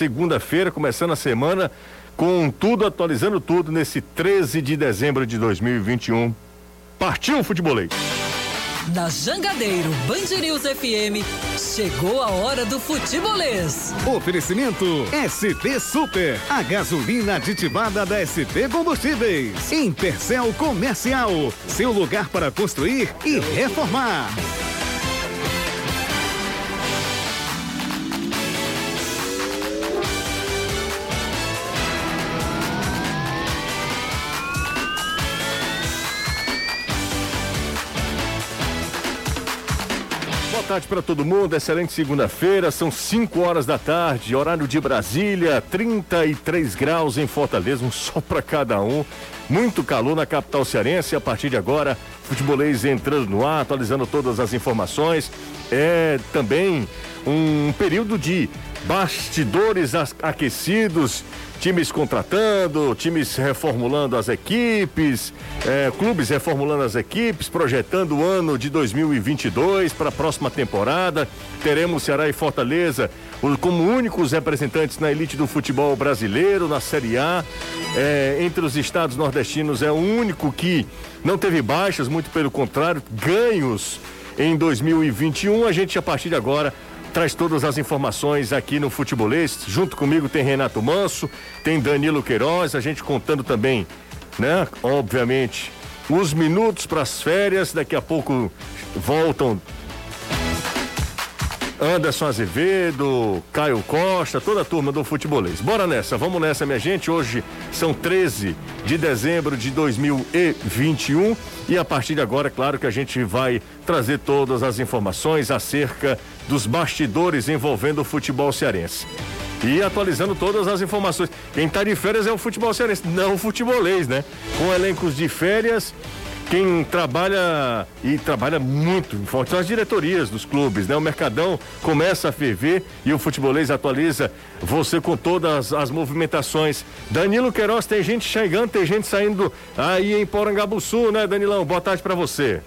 segunda-feira, começando a semana com tudo, atualizando tudo nesse 13 de dezembro de 2021. Partiu o futebolês! Na Jangadeiro Band News FM, chegou a hora do futebolês. Oferecimento ST Super, a gasolina aditivada da ST Combustíveis. Intercel Comercial, seu lugar para construir e reformar. Tarde para todo mundo, excelente segunda-feira, são 5 horas da tarde, horário de Brasília, 33 graus em Fortaleza, um sol para cada um. Muito calor na capital cearense. A partir de agora, futebolês entrando no ar, atualizando todas as informações. É também um período de bastidores aquecidos times contratando, times reformulando as equipes, é, clubes reformulando as equipes, projetando o ano de 2022 para a próxima temporada. Teremos Ceará e Fortaleza como únicos representantes na elite do futebol brasileiro, na Série A. É, entre os estados nordestinos é o único que não teve baixas, muito pelo contrário, ganhos em 2021. A gente, a partir de agora, traz todas as informações aqui no Futebolês. Junto comigo tem Renato Manso, tem Danilo Queiroz, a gente contando também, né? Obviamente, os minutos para as férias. Daqui a pouco voltam Anderson Azevedo, Caio Costa, toda a turma do futebolês. Bora nessa, vamos nessa, minha gente. Hoje são 13 de dezembro de 2021 e a partir de agora, claro que a gente vai trazer todas as informações acerca dos bastidores envolvendo o futebol cearense. E atualizando todas as informações. Quem está de férias é o futebol cearense, não o futebolês, né? Com elencos de férias quem trabalha e trabalha muito forte são as diretorias dos clubes, né? O Mercadão começa a ferver e o futebolês atualiza você com todas as movimentações. Danilo Queiroz, tem gente chegando, tem gente saindo aí em Porangabuçu, né, Danilão? Boa tarde para você.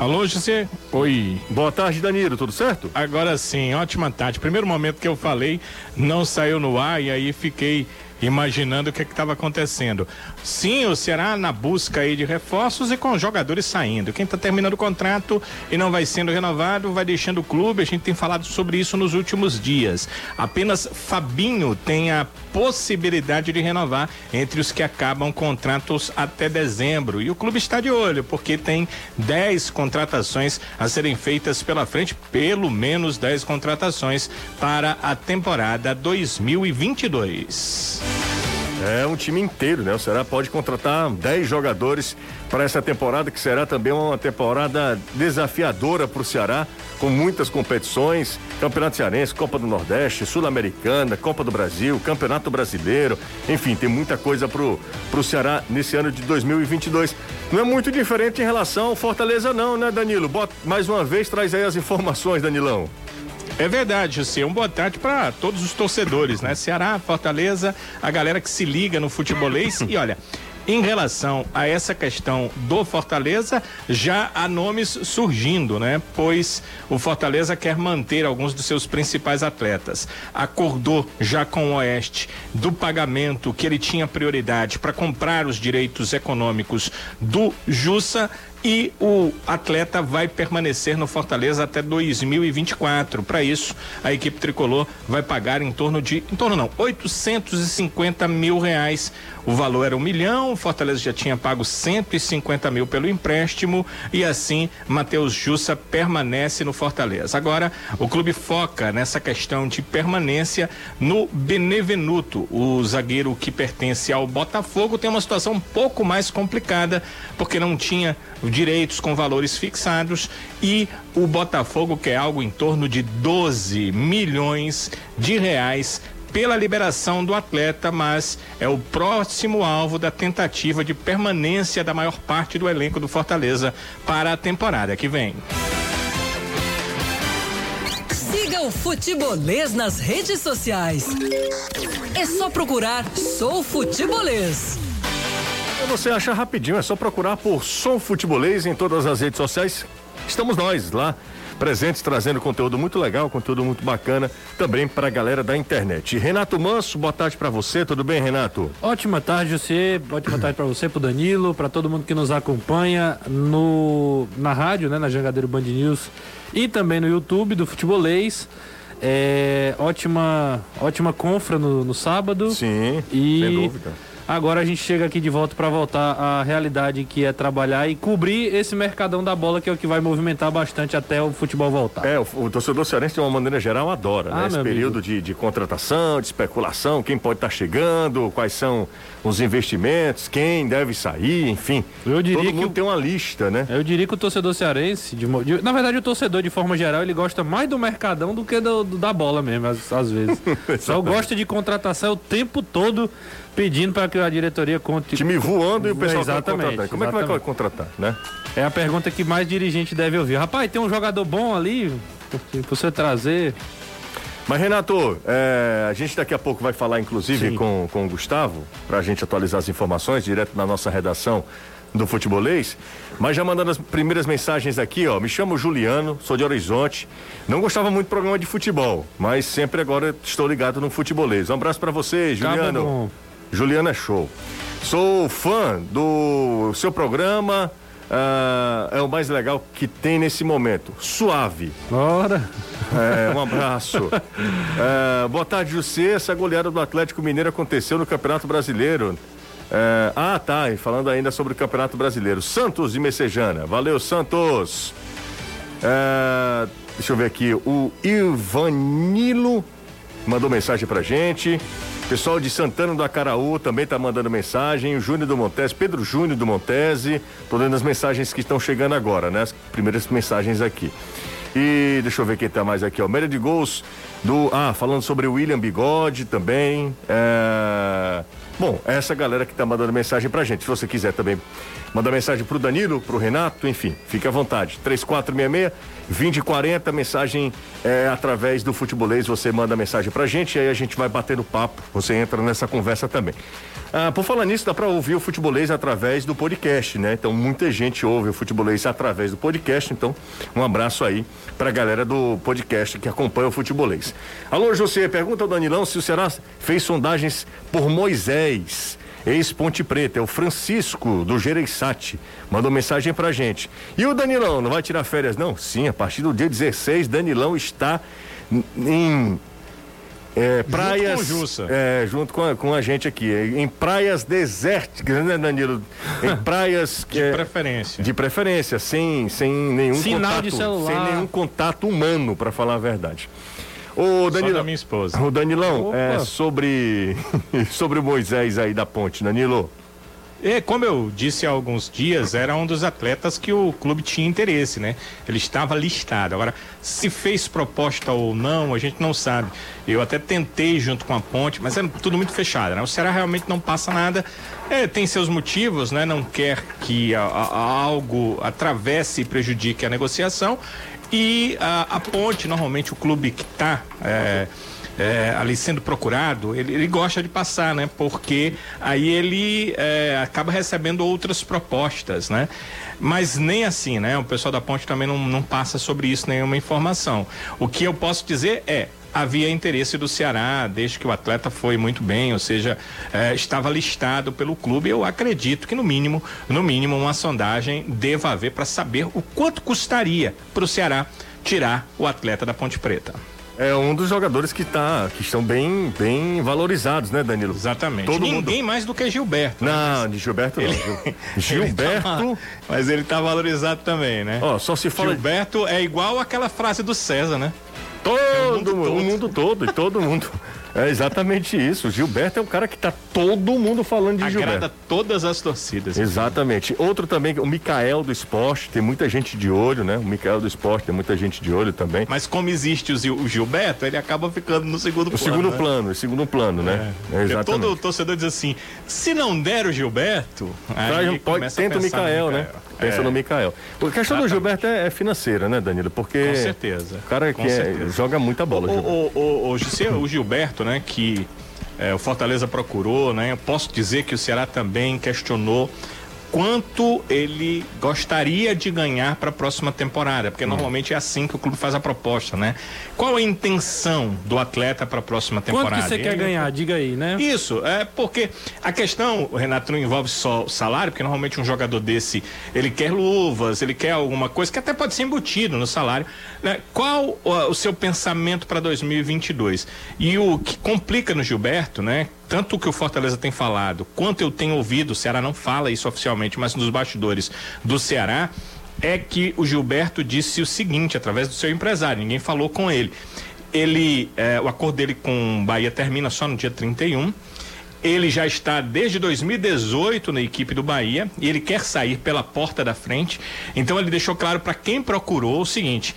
Alô, José? Oi. Boa tarde, Danilo, tudo certo? Agora sim, ótima tarde. Primeiro momento que eu falei, não saiu no ar e aí fiquei imaginando o que é estava acontecendo. Sim, o Ceará na busca aí de reforços e com jogadores saindo. Quem está terminando o contrato e não vai sendo renovado, vai deixando o clube. A gente tem falado sobre isso nos últimos dias. Apenas Fabinho tem a possibilidade de renovar entre os que acabam contratos até dezembro. E o clube está de olho, porque tem 10 contratações a serem feitas pela frente, pelo menos 10 contratações para a temporada 2022. É um time inteiro, né? O Ceará pode contratar 10 jogadores para essa temporada, que será também uma temporada desafiadora para o Ceará, com muitas competições: Campeonato Cearense, Copa do Nordeste, Sul-Americana, Copa do Brasil, Campeonato Brasileiro. Enfim, tem muita coisa pro, pro Ceará nesse ano de 2022. Não é muito diferente em relação ao Fortaleza, não, né, Danilo? Bota, mais uma vez, traz aí as informações, Danilão. É verdade, José. Um boa tarde para todos os torcedores, né? Ceará, Fortaleza, a galera que se liga no futebolês. e olha, em relação a essa questão do Fortaleza, já há nomes surgindo, né? Pois o Fortaleza quer manter alguns dos seus principais atletas. Acordou já com o Oeste do pagamento que ele tinha prioridade para comprar os direitos econômicos do Jussa e o atleta vai permanecer no Fortaleza até 2024. Para isso, a equipe tricolor vai pagar em torno de, em torno não, 850 mil reais. O valor era um milhão, o Fortaleza já tinha pago 150 mil pelo empréstimo e assim Matheus Jussa permanece no Fortaleza. Agora, o clube foca nessa questão de permanência no Benevenuto. O zagueiro que pertence ao Botafogo tem uma situação um pouco mais complicada, porque não tinha direitos com valores fixados e o Botafogo quer algo em torno de 12 milhões de reais pela liberação do atleta, mas é o próximo alvo da tentativa de permanência da maior parte do elenco do Fortaleza para a temporada que vem. Siga o Futebolês nas redes sociais. É só procurar Sou Futebolês. Você acha rapidinho, é só procurar por Som Futebolês em todas as redes sociais. Estamos nós lá presentes trazendo conteúdo muito legal, conteúdo muito bacana também para a galera da internet. Renato Manso, boa tarde para você, tudo bem, Renato? Ótima tarde, você, ótima tarde para você, pro Danilo, para todo mundo que nos acompanha no na rádio, né, na Jangadeiro Band News e também no YouTube do Futebolês. É, ótima, ótima confra no, no sábado. Sim, e sem dúvida. Agora a gente chega aqui de volta para voltar à realidade que é trabalhar e cobrir esse mercadão da bola que é o que vai movimentar bastante até o futebol voltar. É, o, o torcedor cearense de uma maneira geral adora, Ah, né? Esse período de, de contratação, de especulação, quem pode estar chegando, quais são os investimentos, quem deve sair, enfim. Eu diria Todo que mundo tem uma lista, né? Eu diria que o torcedor cearense, de de- na verdade o torcedor de forma geral, ele gosta mais do mercadão do que do, do- da bola mesmo, às, às vezes. Só gosta de contratação o tempo todo pedindo para que a diretoria conte. Time voando e o pessoal quer Exatamente, contratar. Como é que vai exatamente. contratar, né? É a pergunta que mais dirigente deve ouvir. Rapaz, tem um jogador bom ali, pra você trazer. Mas, Renato, é, a gente daqui a pouco vai falar, inclusive, Sim. com, com o Gustavo, para a gente atualizar as informações direto na nossa redação do Futebolês. Mas já mandando as primeiras mensagens aqui, ó. Me chamo Juliano, sou de Horizonte. Não gostava muito do programa de futebol, mas sempre agora estou ligado no Futebolês. Um abraço para você, Juliano. bom. Juliano é show. Sou fã do seu programa. ah, é o mais legal que tem nesse momento. Suave. Ora, É, um abraço. É, boa tarde, José. Essa goleada do Atlético Mineiro aconteceu no Campeonato Brasileiro. É, ah, tá. E falando ainda sobre o Campeonato Brasileiro. Santos de Messejana. Valeu, Santos. É, deixa eu ver aqui. O Ivanilo mandou mensagem pra gente. Pessoal de Santana do Acaraú também tá mandando mensagem. O Júnior do Montese, Pedro Júnior do Montese. Tô lendo as mensagens que estão chegando agora, né? As primeiras mensagens aqui. E deixa eu ver quem tá mais aqui, ó. Média de gols do. Ah, falando sobre o William Bigode também. É... Bom, essa galera que tá mandando mensagem pra gente. Se você quiser também mandar mensagem pro Danilo, pro Renato, enfim, fique à vontade. 3466 2040, mensagem é, através do futebolês. Você manda mensagem pra gente e aí a gente vai batendo papo. Você entra nessa conversa também. Ah, por falar nisso, dá pra ouvir o futebolês através do podcast, né? Então muita gente ouve o futebolês através do podcast. Então, um abraço aí pra galera do podcast que acompanha o futebolês. Alô, José, pergunta ao Danilão se o Ceará fez sondagens por Moisés. Ex-Ponte Preta, é o Francisco do Gereissati. Mandou mensagem pra gente. E o Danilão, não vai tirar férias, não? Sim, a partir do dia 16, Danilão está em é, praias. com o Jussa. É, junto com a, com a gente aqui. Em praias desérticas, né, Danilo? Em praias. De é, preferência. de preferência, sem, sem nenhum Sinal contato. de celular. Sem nenhum contato humano, para falar a verdade. O Só Danilo, da minha esposa. o Danilão, Opa. é sobre sobre o Moisés aí da ponte, Danilo. É, como eu disse há alguns dias, era um dos atletas que o clube tinha interesse, né? Ele estava listado. Agora, se fez proposta ou não, a gente não sabe. Eu até tentei junto com a ponte, mas é tudo muito fechado, né? O Ceará realmente não passa nada. É, tem seus motivos, né? Não quer que a- a- algo atravesse e prejudique a negociação. E a, a ponte, normalmente o clube que está é, ali sendo procurado, ele, ele gosta de passar, né? Porque aí ele é, acaba recebendo outras propostas, né? Mas nem assim, né? O pessoal da ponte também não, não passa sobre isso nenhuma informação. O que eu posso dizer é. Havia interesse do Ceará, desde que o atleta foi muito bem, ou seja, é, estava listado pelo clube. Eu acredito que no mínimo, no mínimo, uma sondagem deva haver para saber o quanto custaria para o Ceará tirar o atleta da Ponte Preta. É um dos jogadores que tá, que estão bem, bem valorizados, né, Danilo? Exatamente. Todo Ninguém mais do que Gilberto. Não, de Gilberto não. Gilberto, Ele tá- mas ele tá valorizado também, né? ó, só se fala Gilberto é igual aquela frase do César, né? todo o mundo o todo. mundo todo e todo mundo. É exatamente isso. Gilberto é um cara que tá todo mundo falando de Agrada Gilberto. todas as torcidas. Exatamente. Outro também, o Mikael do esporte, tem muita gente de olho, né? O Mikael do esporte tem muita gente de olho também. Mas como existe o, Gil- o Gilberto, ele acaba ficando no segundo O plano. segundo né? plano, o segundo plano, né? É, Porque exatamente. todo torcedor diz assim: se não der o Gilberto, aí um- pode, tenta o Mikael, né? Pensa É, no Mikael. A questão do Exatamente. Gilberto é, é financeira, né, Danilo? Porque. Com certeza. O cara que é- joga muita bola. O, o, o, o, José, o Gilberto, né, que é, o Fortaleza procurou, né? Eu posso dizer que o Ceará também questionou quanto ele gostaria de ganhar para a próxima temporada, porque hum. normalmente é assim que o clube faz a proposta, né? Qual a intenção do atleta para a próxima temporada? Quanto que você quer ganhar? Diga aí, né? Isso, é porque a questão, Renato, não envolve só o salário, porque normalmente um jogador desse, ele quer luvas, ele quer alguma coisa que até pode ser embutido no salário, né? Qual o, o seu pensamento para 2022? E o que complica no Gilberto, né? Tanto o que o Fortaleza tem falado, quanto eu tenho ouvido, o Ceará não fala isso oficialmente, mas nos bastidores do Ceará, é que o Gilberto disse o seguinte, através do seu empresário, ninguém falou com ele. Ele, é, o acordo dele com o Bahia termina só no dia 31. Ele já está desde 2018 na equipe do Bahia e ele quer sair pela porta da frente. Então ele deixou claro para quem procurou o seguinte: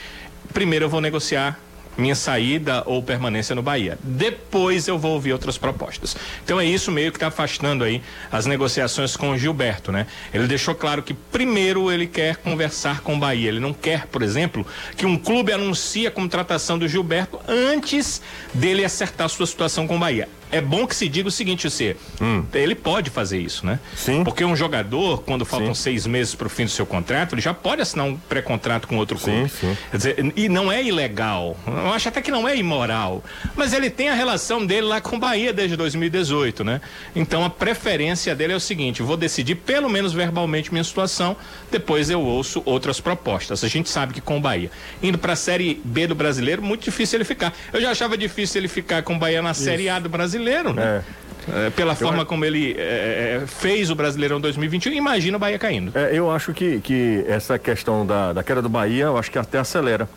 primeiro eu vou negociar minha saída ou permanência no Bahia. Depois eu vou ouvir outras propostas. Então é isso meio que está afastando aí as negociações com o Gilberto, né? Ele deixou claro que primeiro ele quer conversar com o Bahia. Ele não quer, por exemplo, que um clube anuncie a contratação do Gilberto antes dele acertar sua situação com o Bahia é bom que se diga o seguinte, você, hum. ele pode fazer isso, né? Sim. Porque um jogador, quando faltam sim. seis meses para o fim do seu contrato, ele já pode assinar um pré-contrato com outro clube. Sim, sim. Quer dizer, e não é ilegal. Eu acho até que não é imoral. Mas ele tem a relação dele lá com o Bahia desde 2018, né? Então a preferência dele é o seguinte: vou decidir pelo menos verbalmente minha situação, depois eu ouço outras propostas. A gente sabe que com o Bahia, indo para a Série B do brasileiro, muito difícil ele ficar. Eu já achava difícil ele ficar com o Bahia na isso. Série A do brasileiro brasileiro, né? É. É, pela eu forma acho... como ele é, é, fez o Brasileirão 2021, imagina o Bahia caindo. É, eu acho que, que essa questão da, da queda do Bahia, eu acho que até acelera.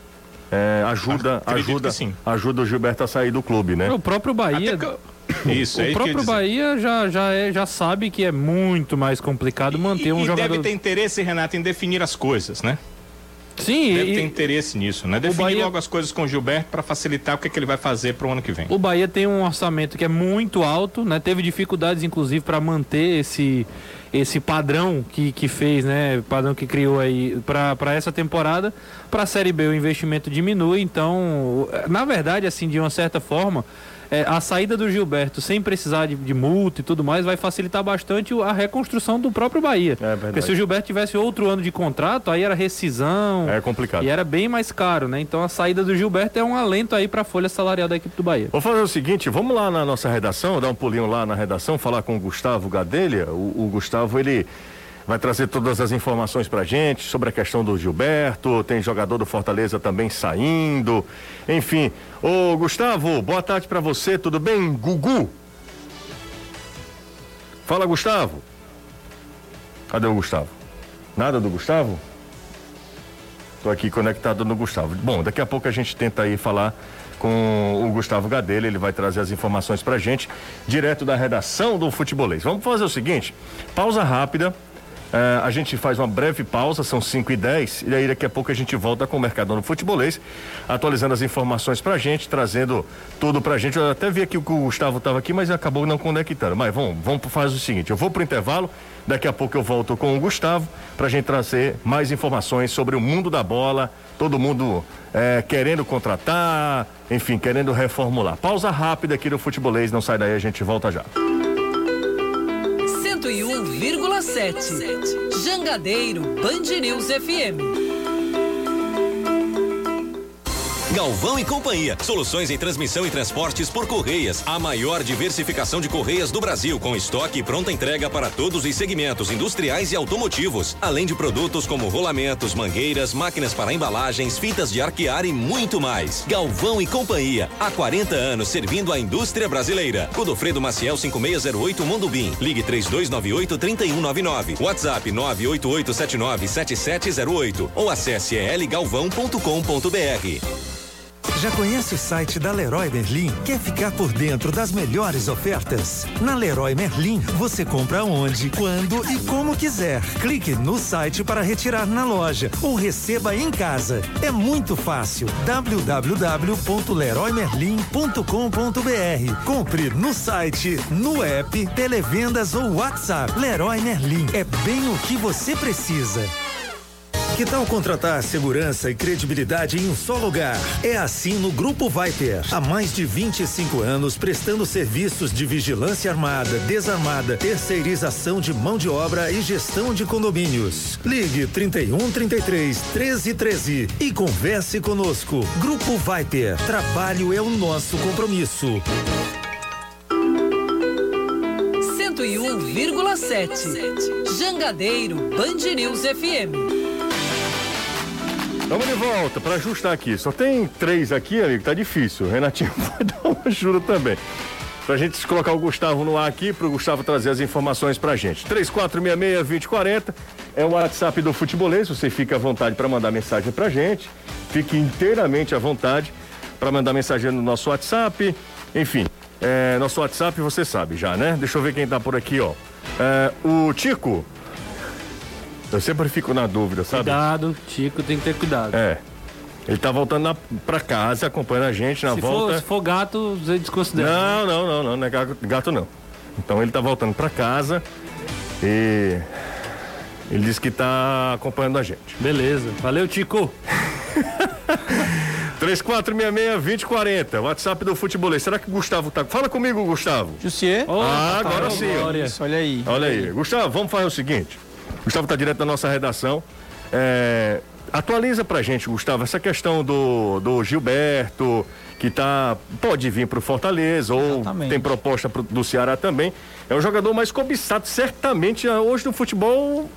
É, ajuda, ajuda, ajuda o Gilberto a sair do clube, né? O próprio Bahia. Isso, o próprio Bahia já, já, é, já sabe que é muito mais complicado manter e, um e jogador. deve ter interesse, Renato, em definir as coisas, né? Sim, deve e... ter interesse nisso, né? Definir Bahia... logo as coisas com o Gilberto para facilitar o que, é que ele vai fazer para o ano que vem. O Bahia tem um orçamento que é muito alto, né? Teve dificuldades, inclusive, para manter esse esse padrão que, que fez, né? Padrão que criou aí para essa temporada. Para a Série B o investimento diminui, então, na verdade, assim, de uma certa forma, é, a saída do Gilberto sem precisar de, de, multa e tudo mais vai facilitar bastante a reconstrução do próprio Bahia. É Porque se o Gilberto tivesse outro ano de contrato, aí era rescisão. É complicado. E era bem mais caro, né? Então a saída do Gilberto é um alento aí para a folha salarial da equipe do Bahia. Vou fazer o seguinte, vamos lá na nossa redação, dar um pulinho lá na redação, falar com o Gustavo Gadelha. O, o Gustavo, ele vai trazer todas as informações pra gente sobre a questão do Gilberto, tem jogador do Fortaleza também saindo. Enfim, ô Gustavo, boa tarde para você, tudo bem? Gugu. Fala, Gustavo. Cadê o Gustavo? Nada do Gustavo? Tô aqui conectado no Gustavo. Bom, daqui a pouco a gente tenta aí falar com o Gustavo Gadelha, ele vai trazer as informações pra gente, direto da redação do Futebolês. Vamos fazer o seguinte, pausa rápida, Uh, a gente faz uma breve pausa, são 5 e 10 e aí daqui a pouco a gente volta com o Mercadão no Futebolês, atualizando as informações pra gente, trazendo tudo pra gente. Eu até vi aqui que o Gustavo estava aqui, mas acabou não conectando. Mas vamos, vamos fazer o seguinte: eu vou pro intervalo, daqui a pouco eu volto com o Gustavo pra gente trazer mais informações sobre o mundo da bola, todo mundo é, querendo contratar, enfim, querendo reformular. Pausa rápida aqui no Futebolês, não sai daí, a gente volta já. 101,7. Jangadeiro Band News FM. Galvão e Companhia. Soluções em transmissão e transportes por Correias. A maior diversificação de Correias do Brasil, com estoque e pronta entrega para todos os segmentos industriais e automotivos. Além de produtos como rolamentos, mangueiras, máquinas para embalagens, fitas de arquear e muito mais. Galvão e Companhia. Há 40 anos servindo a indústria brasileira. Godofredo Maciel 5608 Mondubim. Ligue 3298 3199. WhatsApp 988797708 ou acesse elgalvão.com.br. Já conhece o site da Leroy Merlin? Quer ficar por dentro das melhores ofertas? Na Leroy Merlin, você compra onde, quando e como quiser. Clique no site para retirar na loja ou receba em casa. É muito fácil. www.leroymerlin.com.br. Compre no site, no app, televendas ou WhatsApp. Leroy Merlin é bem o que você precisa. Que tal contratar segurança e credibilidade em um só lugar? É assim no Grupo Viper. Há mais de 25 anos prestando serviços de vigilância armada, desarmada, terceirização de mão de obra e gestão de condomínios. Ligue 31 33 13 13 e converse conosco. Grupo Viper. Trabalho é o nosso compromisso. 101,7. Jangadeiro Band News FM. Vamos de volta para ajustar aqui. Só tem três aqui, amigo, tá difícil. O Renatinho vai dar uma ajuda também. Pra gente colocar o Gustavo no ar aqui, pro Gustavo trazer as informações pra gente. 3466-2040 é o WhatsApp do Futebolês. Você fica à vontade para mandar mensagem pra gente. Fique inteiramente à vontade para mandar mensagem no nosso WhatsApp. Enfim, é, nosso WhatsApp você sabe já, né? Deixa eu ver quem tá por aqui, ó. É, o Tico. Eu sempre fico na dúvida, sabe? Cuidado, Tico tem que ter cuidado. É. Ele tá voltando na, pra casa, acompanhando a gente na se, volta. for, se for gato, você desconsidera. Não, não, não, não, não é gato, gato não. Então ele tá voltando pra casa e ele disse que tá acompanhando a gente. Beleza. Valeu, Tico. 3466-2040, WhatsApp do Futebolês. Será que o Gustavo tá. Fala comigo, Gustavo. Jussier? Oh, ah, agora sim. ó. Glória. Isso, olha aí. Olha aí. Gustavo, vamos fazer o seguinte. Gustavo tá direto da nossa redação. É, atualiza pra gente, Gustavo, essa questão do, do Gilberto, que tá. Pode vir pro Fortaleza, ou Exatamente. tem proposta pro- do Ceará também. É o jogador mais cobiçado, certamente, ah, hoje no futebol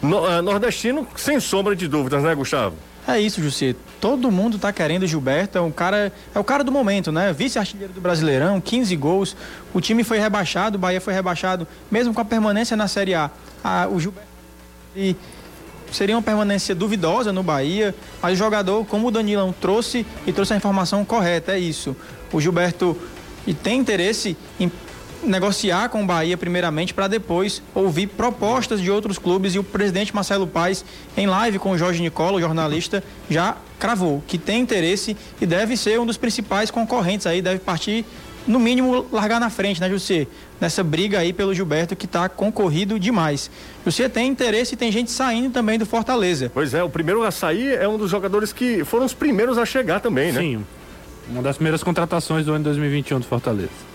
no- ah, nordestino, sem sombra de dúvidas, né, Gustavo? É isso, Jussier. Todo mundo tá querendo o Gilberto, é um cara, é o cara do momento, né? Vice-artilheiro do Brasileirão, 15 gols. O time foi rebaixado, o Bahia foi rebaixado, mesmo com a permanência na Série A. Ah, o Gilberto e seria uma permanência duvidosa no Bahia, mas o jogador, como o Danilão trouxe e trouxe a informação correta, é isso. O Gilberto tem interesse em negociar com o Bahia primeiramente para depois ouvir propostas de outros clubes e o presidente Marcelo Paes em live com o Jorge Nicola, o jornalista, já cravou que tem interesse e deve ser um dos principais concorrentes aí, deve partir no mínimo largar na frente, né, José? Nessa briga aí pelo Gilberto que está concorrido demais. José tem interesse e tem gente saindo também do Fortaleza. Pois é, o primeiro a sair é um dos jogadores que foram os primeiros a chegar também, né? Sim. Uma das primeiras contratações do ano 2021 do Fortaleza.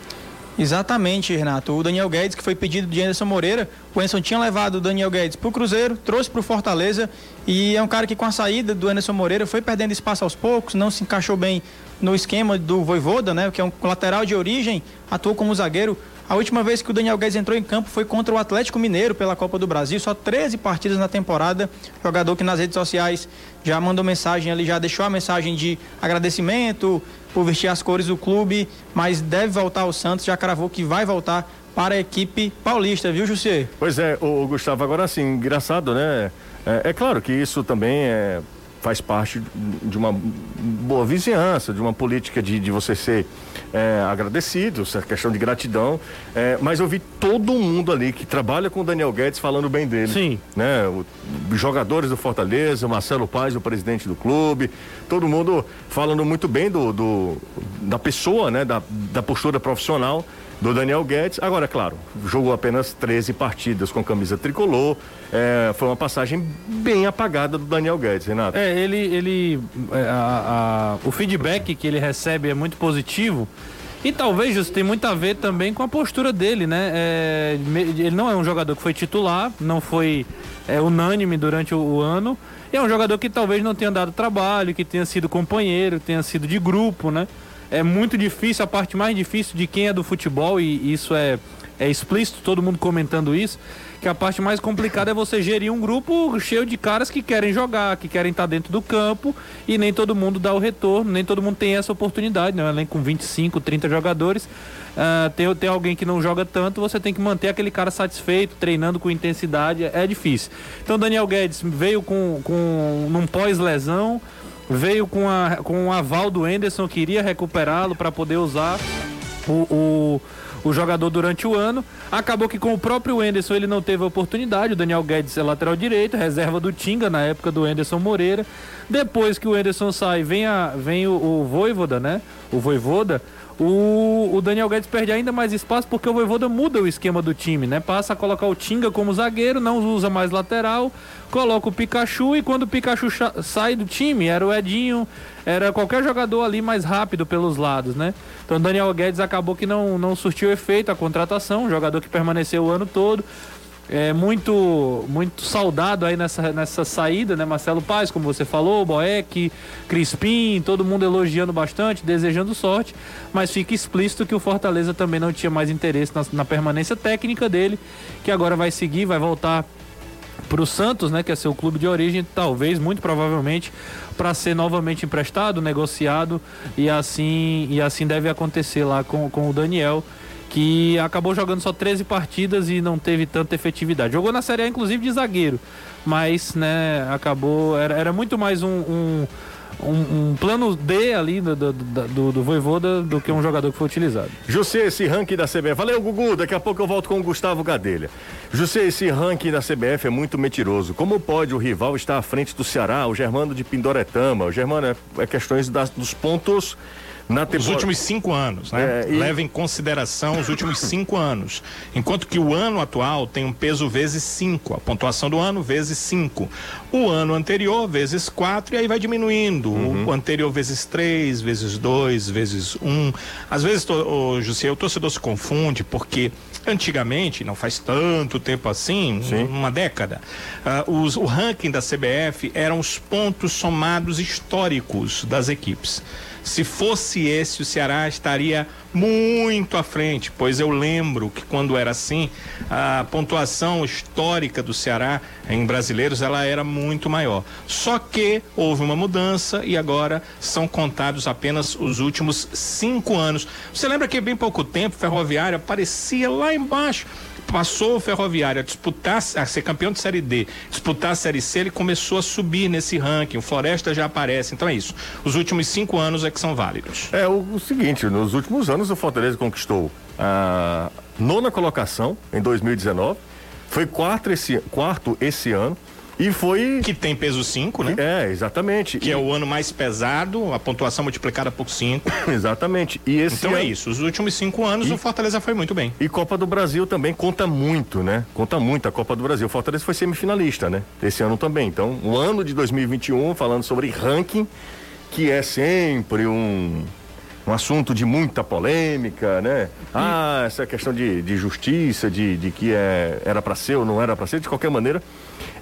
Exatamente, Renato. O Daniel Guedes, que foi pedido de Anderson Moreira, o Anderson tinha levado o Daniel Guedes para o Cruzeiro, trouxe para o Fortaleza e é um cara que com a saída do Anderson Moreira foi perdendo espaço aos poucos, não se encaixou bem no esquema do Voivoda, né, que é um lateral de origem, atuou como zagueiro. A última vez que o Daniel Guedes entrou em campo foi contra o Atlético Mineiro pela Copa do Brasil, só 13 partidas na temporada. Jogador que nas redes sociais já mandou mensagem ali, já deixou a mensagem de agradecimento por vestir as cores do clube, mas deve voltar ao Santos, já cravou que vai voltar para a equipe paulista, viu, José? Pois é, o, Gustavo, agora assim, engraçado, né? É, é claro que isso também é, faz parte de uma boa vizinhança, de uma política de, de você ser é, agradecido, essa questão de gratidão. É, mas eu vi todo mundo ali que trabalha com o Daniel Guedes falando bem dele. Sim. Né? O- os jogadores do Fortaleza, Marcelo Paz, o presidente do clube, todo mundo falando muito bem do, do- da pessoa, né? Da, da postura profissional do Daniel Guedes. Agora, claro, jogou apenas 13 partidas com camisa tricolor. É, foi uma passagem bem apagada do Daniel Guedes, Renato. É, ele. ele é, a- a- o feedback que ele recebe é muito positivo. E talvez isso tem muito a ver também com a postura dele, né? É, ele não é um jogador que foi titular, não foi é, unânime durante o, o ano. E é um jogador que talvez não tenha dado trabalho, que tenha sido companheiro, tenha sido de grupo, né? É muito difícil, a parte mais difícil de quem é do futebol, e isso é, é explícito, todo mundo comentando isso, que a parte mais complicada é você gerir um grupo cheio de caras que querem jogar, que querem estar dentro do campo, e nem todo mundo dá o retorno, nem todo mundo tem essa oportunidade, né? Elenco com 25, 30 jogadores. ah, tem, tem alguém que não joga tanto, você tem que manter aquele cara satisfeito, treinando com intensidade, é, é difícil. Então Daniel Guedes veio com, com num pós-lesão, veio com, a, com o aval do Enderson, que iria recuperá-lo para poder usar o, o, o jogador durante o ano. Acabou que com o próprio Enderson ele não teve a oportunidade. O Daniel Guedes é lateral direito, reserva do Tinga na época do Enderson Moreira. Depois que o Enderson sai, vem, a, vem o, o Voivoda, né? O Voivoda. O, o Daniel Guedes perde ainda mais espaço porque o Voivoda muda o esquema do time, né? Passa a colocar o Tinga como zagueiro, não usa mais lateral, coloca o Pikachu e quando o Pikachu sai do time, era o Edinho, era qualquer jogador ali mais rápido pelos lados, né? Então o Daniel Guedes acabou que não, não surtiu efeito a contratação, um jogador que permaneceu o ano todo é, muito muito saudado aí nessa, nessa saída, né? Marcelo Paz, como você falou, Boeck, Crispim, todo mundo elogiando bastante, desejando sorte, mas fica explícito que o Fortaleza também não tinha mais interesse na, na permanência técnica dele, que agora vai seguir, vai voltar para o Santos, né, que é seu clube de origem, talvez, muito provavelmente, para ser novamente emprestado, negociado e assim e assim deve acontecer lá com, com o Daniel que acabou jogando só 13 partidas e não teve tanta efetividade. Jogou na Série A, inclusive, de zagueiro, mas, né, acabou. Era, era muito mais um, um, um, um plano D ali do, do, do, do Voivoda do que um jogador que foi utilizado. José, esse ranking da CBF. Valeu, Gugu. Daqui a pouco eu volto com o Gustavo Gadelha. José, esse ranking da CBF é muito mentiroso. Como pode o rival estar à frente do Ceará, o Germano de Pindoretama? O Germano é, é questões das, dos pontos na temporada... Os últimos cinco anos, né? É, e... Leva em consideração os últimos cinco anos. Enquanto que o ano atual tem um peso vezes cinco, a pontuação do ano vezes cinco. O ano anterior vezes quatro e aí vai diminuindo. Uhum. O anterior vezes três, vezes dois, vezes um. Às vezes, o José, o torcedor se confunde porque antigamente, não faz tanto tempo assim, Sim. uma década, uh, os, o ranking da CBF eram os pontos somados históricos das equipes. Se fosse esse, o Ceará estaria muito à frente, pois eu lembro que quando era assim, a pontuação histórica do Ceará em brasileiros ela era muito maior. Só que houve uma mudança e agora são contados apenas os últimos cinco anos. Você lembra que bem pouco tempo Ferroviária aparecia lá embaixo passou o Ferroviário a disputar, a ser campeão de Série D, disputar a Série C, ele começou a subir nesse ranking. O Floresta já aparece. Então é isso. Os últimos cinco anos é que são válidos. É o, o seguinte: nos últimos anos o Fortaleza conquistou a nona colocação em 2019, foi quarto esse, quarto esse ano e foi. Que tem peso 5, né? É, exatamente. Que e... é o ano mais pesado, a pontuação multiplicada por 5. exatamente. E esse então é isso. Os últimos cinco anos e... o Fortaleza foi muito bem. E Copa do Brasil também conta muito, né? Conta muito a Copa do Brasil. O Fortaleza foi semifinalista, né? Esse ano também. Então, o ano de 2021, falando sobre ranking, que é sempre um um assunto de muita polêmica, né? Ah, essa questão de, de justiça, de, de que é, era para ser ou não era para ser, de qualquer maneira,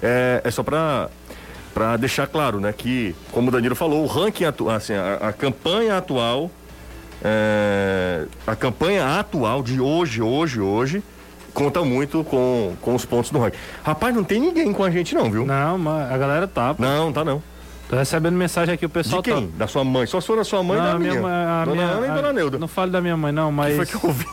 é, é só para para deixar claro, né, que como o Danilo falou, o ranking atual, assim, a, a campanha atual, é, a campanha atual de hoje, hoje, hoje, conta muito com, com os pontos do ranking. Rapaz, não tem ninguém com a gente não, viu? Não, mas a galera tá. Não, tá não. Tô recebendo mensagem aqui, o pessoal De quem? Tá... Da sua mãe? Só se for da sua mãe não, e da minha. minha a dona minha, Ana e Dona Neuda. Não fale da minha mãe, não, mas. Que foi que eu ouvi?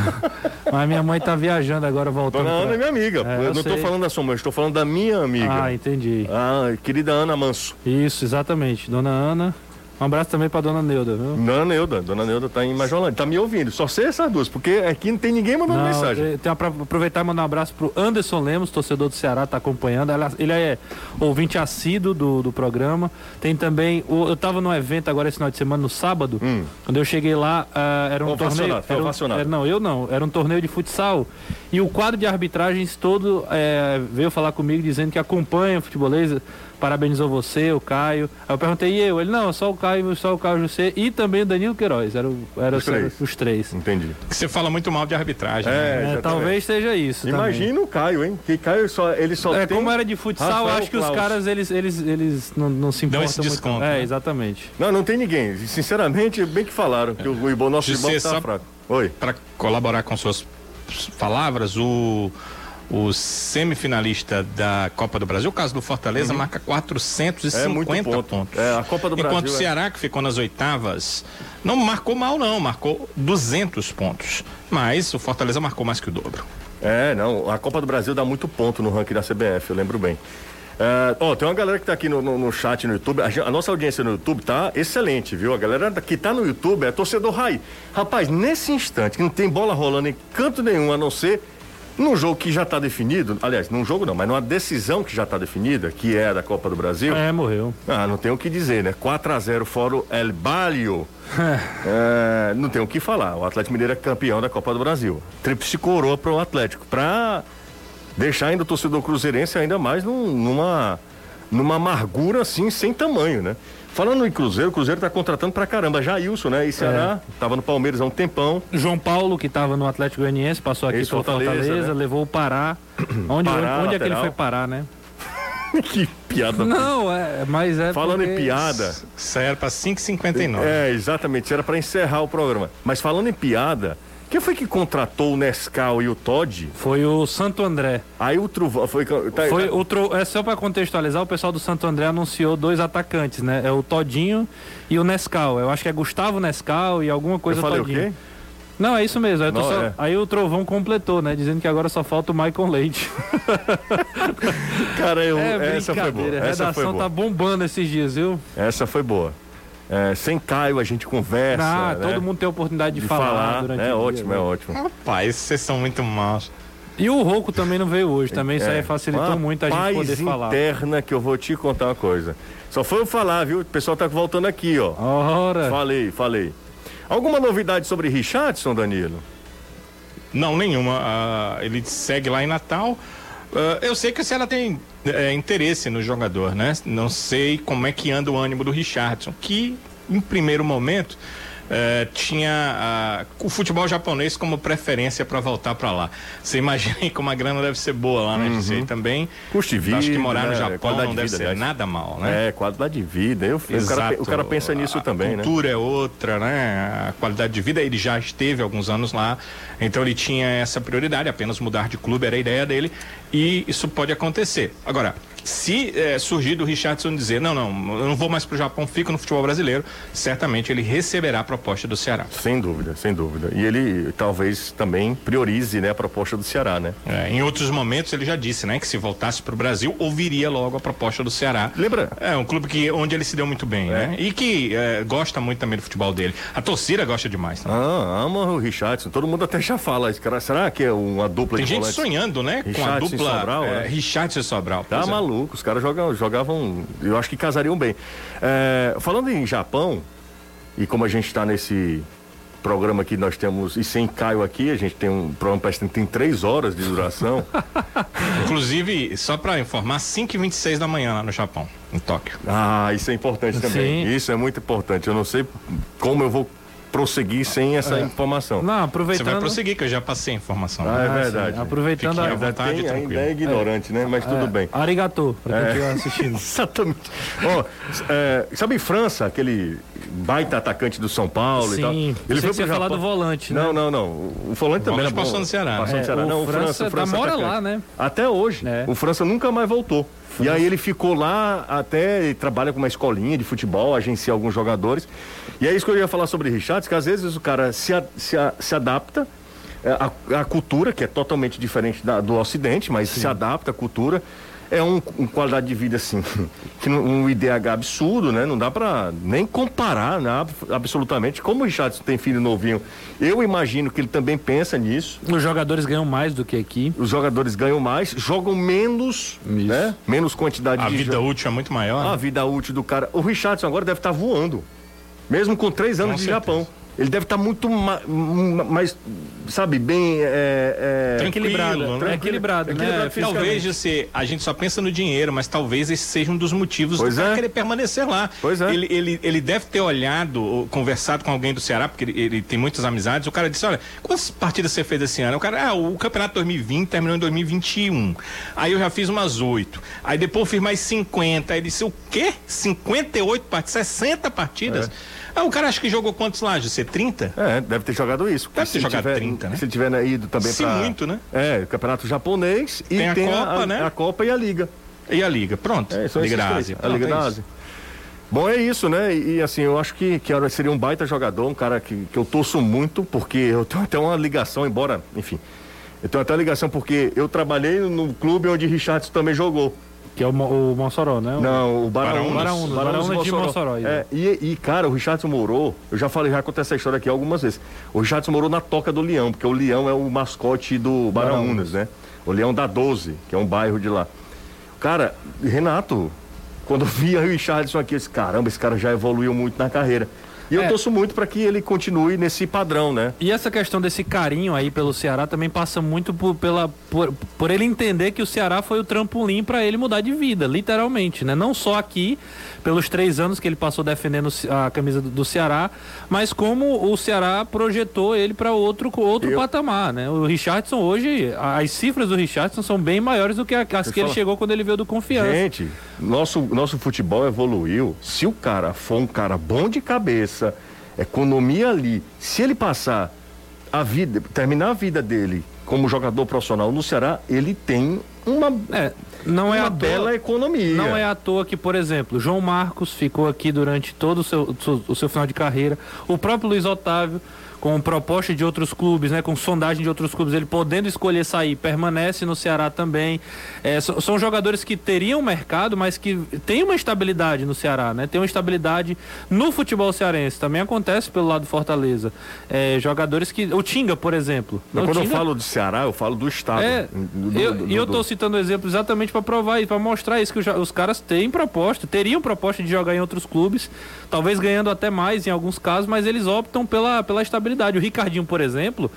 mas minha mãe tá viajando agora, voltando. Dona Ana é minha amiga. É, eu, eu não sei. tô falando da sua mãe, estou falando da minha amiga. Ah, entendi. Ah, querida Ana Manso. Isso, exatamente. Dona Ana. Um abraço também pra dona Neuda, viu? Dona Neuda, dona Neuda tá em Majolândia, tá me ouvindo. Só sei essas duas, porque aqui não tem ninguém mandando não, mensagem. Tem pra aproveitar e mandar um abraço pro Anderson Lemos, torcedor do Ceará, tá acompanhando. Ele é ouvinte assíduo do, do programa. Tem também. Eu tava num evento agora esse final de semana, no sábado. Hum. Quando eu cheguei lá, uh, era um torneio. Era um, não, eu não. Era um torneio de futsal. E o quadro de arbitragens todo é, veio falar comigo dizendo que acompanha o futebolês parabenizou você, o Caio. Aí eu perguntei, e eu? Ele, não, só o Caio, só o Caio José e também o Danilo Queiroz. Era, era os, três. os três. Entendi. Você fala muito mal de arbitragem. É, né? é talvez seja isso. Imagina o Caio, hein? Que Caio só, ele só é, tem... Como era de futsal, Rafael acho que Klaus. os caras, eles, eles, eles não, não se importam Dão esse desconto, muito. É, né? exatamente. Não, não tem ninguém. Sinceramente, bem que falaram que o, o nosso irmão tá fraco. Oi. Para colaborar com suas palavras, o o semifinalista da Copa do Brasil, o caso do Fortaleza, uhum. marca 450 é ponto. pontos. É, a Copa do Enquanto Brasil, o Ceará, é... que ficou nas oitavas, não marcou mal, não, marcou 200 pontos. Mas o Fortaleza marcou mais que o dobro. É, não, a Copa do Brasil dá muito ponto no ranking da CBF, eu lembro bem. É, ó, tem uma galera que tá aqui no, no, no chat no YouTube. A, a, nossa audiência no YouTube tá excelente, viu? A galera que tá no YouTube é torcedor Rai. Rapaz, nesse instante que não tem bola rolando em canto nenhum, a não ser Num jogo que já está definido, aliás, num jogo não, mas numa decisão que já está definida, que é da Copa do Brasil. É, morreu. Ah, não tem o que dizer, né? 4 a 0 fora o El Balio. É, não tem o que falar. O Atlético Mineiro é campeão da Copa do Brasil. Tríplice coroa para o Atlético. Para deixar ainda o torcedor cruzeirense ainda mais num- numa, numa amargura assim, sem tamanho, né? Falando em Cruzeiro, o Cruzeiro tá contratando pra caramba. Jailson, né? E Ceará, tava no Palmeiras há um tempão. João Paulo, que estava no Atlético Goianiense, passou aqui pelo Ex-Fortaleza, Fortaleza, né? levou o Pará. Onde, Pará, onde é que ele foi parar, né? que piada. Não, é, mas é. Falando porque- em piada. Isso era pra 5,59. É, exatamente. Isso era pra encerrar o programa. Mas falando em piada, quem foi que contratou o Nescau e o Todd? Foi o Santo André. Aí o Truvão foi. tá- Foi tá- o tro... É só pra contextualizar, o pessoal do Santo André anunciou dois atacantes, né? É o Todinho e o Nescau. Eu acho que é Gustavo Nescau e alguma coisa Eu falei o Todinho. quê? Não, é isso mesmo. Tô Não, só- é. aí o Trovão completou, né? Dizendo que agora só falta o Michael Leite. Cara, eu, é essa foi boa. brincadeira. A Essa foi redação boa. tá bombando esses dias, viu? Essa foi boa. É, sem Caio a gente conversa. Ah, né? todo mundo tem a oportunidade de, de falar, falar. durante É o dia, ótimo, né? é ótimo. Rapaz, vocês são muito maus. E o Rouco também não veio hoje, também isso É, aí facilitou uma muito a gente paz poder falar. interna que eu vou te contar uma coisa. Só foi eu falar, viu? O pessoal tá voltando aqui, ó. Ora, Falei, falei. Alguma novidade sobre Richardson, Danilo? Não, nenhuma. Ah, ele segue lá em Natal. Ah, eu sei que o Ceará tem eh, interesse no jogador, né? Não sei como é que anda o ânimo do Richardson, que em primeiro momento eh, tinha ah, o futebol japonês como preferência para voltar para lá. Você imagina aí como a grana deve ser boa lá, né? Gisele? também. Custo de Acho que vida, morar no né? Japão não de deve vida, ser aliás. nada mal, né? É, qualidade de vida. Eu, o, cara, o cara pensa nisso a também, né? cultura é outra, né? A qualidade de vida, ele já esteve alguns anos lá, então ele tinha essa prioridade, apenas mudar de clube era a ideia dele, e isso pode acontecer. Agora, se eh, surgir do Richardson dizer, não, não, eu não vou mais pro Japão, fico no futebol brasileiro, certamente ele receberá a proposta do Ceará. Sem dúvida, sem dúvida. E ele talvez também priorize né, a proposta do Ceará, né? É, em outros momentos ele já disse, né, que se voltasse pro Brasil, ouviria logo a proposta do Ceará. Lembra? É, um clube que, onde ele se deu muito bem, né? E que eh, gosta muito também do futebol dele. A torcida gosta demais. Né? Ah, ama o Richardson. Todo mundo até já fala. Cara, será que é uma dupla Tem de gente volantes? sonhando, né? com a Richardson dupla Sobral, é, né? Richardson e Sobral. Tá é. Maluco, os caras jogam, jogavam, eu acho que casariam bem. É, falando em Japão, e como a gente está nesse programa aqui, nós temos, e sem Caio aqui, a gente tem um programa parece que tem três horas de duração. Inclusive, só pra informar, 5h26 da manhã lá no Japão, em Tóquio. ah, isso é importante também. Sim. Isso é muito importante. Eu não sei como eu vou prosseguir sem essa informação. não, Você vai aproveitando. prosseguir, que eu já passei a informação. Ah, é Ah, sim, verdade. Aproveitando Fiquem a, vontade, tem, ainda é ignorante, né? Mas tudo É, bem. Arigato, pra quem É. estiver assistindo. Exatamente. É, sabe França, aquele baita atacante do São Paulo e tal? Sim, Ele foi que você ia pro falar do volante, né? Não, não, não. O volante também volante era bom. passou no Ceará, Passou né? no Ceará. É, o não, o França, França o França tá- mora atacante. lá, né? Até hoje. É. O França nunca mais voltou. E aí ele ficou lá até ele trabalha com uma escolinha de futebol, agencia alguns jogadores. E é isso que eu ia falar sobre Richards, que às vezes o cara se, a- se, a- se adapta é, à à cultura, que é totalmente diferente da- do Ocidente, mas se adapta à cultura. É um, um qualidade de vida assim, que não- um IDH absurdo, né? Não dá pra nem comparar, né? Ab- absolutamente. Como o Richardson tem filho novinho, eu imagino que ele também pensa nisso. Os jogadores ganham mais do que aqui. Os jogadores ganham mais, jogam menos, Isso. né? Menos quantidade A de vida jo- útil é muito maior. A né? vida útil do cara. O Richardson agora deve estar voando. Mesmo com três anos Com de certeza. Japão. Ele deve estar muito ma- ma- mais, sabe, bem. É, é, Tranquilo, equilibrado, né? é equilibrado, né? Equilibrado Fisicamente. Talvez você, a gente só pensa no dinheiro, mas talvez esse seja um dos motivos Pois do é. querer permanecer lá. Pois é. Ele, ele, ele deve ter olhado, conversado com alguém do Ceará, porque ele, ele tem muitas amizades. O cara disse: Olha, quantas partidas você fez esse ano? O cara, ah, o campeonato 2020 terminou em 2021. Aí eu já fiz umas oito. Aí depois eu fiz mais 50. Aí ele disse: O quê? 58 partidas? 60 partidas? Ah, o cara acha que jogou quantos lá, José? 30? É, deve ter jogado isso. Deve Se ter jogado tiver- 30, né? Se ele tiver ido também Se para. muito, né? É, o campeonato japonês e Tem tem, a Copa, né? a Copa e a Liga. E a Liga? Pronto. É, Liga da. Ásia. A Liga da é Ásia. Bom, é isso, né? E, e, assim, eu acho que, que seria um baita jogador, um cara que, que eu torço muito, porque eu tenho até uma ligação, embora, enfim. Eu tenho até uma ligação porque eu trabalhei no clube onde Richardson também jogou. Que é o, o Mossoró, né? Não, o Baraunas. Baraunas, Baraunas de Mossoró. É, e, e, cara, o Richardson morou, eu já falei, já contei essa história aqui algumas vezes. O Richardson morou na Toca do Leão, porque o Leão é o mascote do Baraunas, né? O Leão da 12, que é um bairro de lá. Cara, Renato, quando eu via o Richardson aqui, eu disse, caramba, esse cara já evoluiu muito na carreira. E eu É. torço muito para que ele continue nesse padrão, né? E essa questão desse carinho aí pelo Ceará também passa muito por, pela, por, por ele entender que o Ceará foi o trampolim para ele mudar de vida, literalmente, né? Não só aqui, pelos três anos que ele passou defendendo a camisa do, do Ceará, mas como o Ceará projetou ele para outro, outro Eu- patamar, né? O Richardson hoje, as cifras do Richardson são bem maiores do que as que ele chegou quando ele veio do Confiança. Gente, nosso, nosso futebol evoluiu. Se o cara for um cara bom de cabeça, economia ali, se ele passar a vida, terminar a vida dele como jogador profissional no Ceará, ele tem uma, É, não é uma à toa- bela economia. Não é à toa que, por exemplo, João Marcos ficou aqui durante todo o seu, o seu- final de carreira. O próprio Luiz Otávio, com proposta de outros clubes, né, com sondagem de outros clubes, ele podendo escolher sair, permanece no Ceará também. É, so- são jogadores que teriam mercado, mas que têm uma estabilidade no Ceará, né? Tem uma estabilidade no futebol cearense. Também acontece pelo lado do Fortaleza. É, jogadores que. O Tinga, por exemplo. Mas quando eu Tinga- falo do Ceará, eu falo do Estado. é, Do- do- eu, do- e eu do- tô citando exemplo exatamente para provar isso, para mostrar isso, que os, os caras têm proposta, teriam proposta de jogar em outros clubes, talvez ganhando até mais em alguns casos, mas eles optam pela, pela estabilidade. O Ricardinho, por exemplo,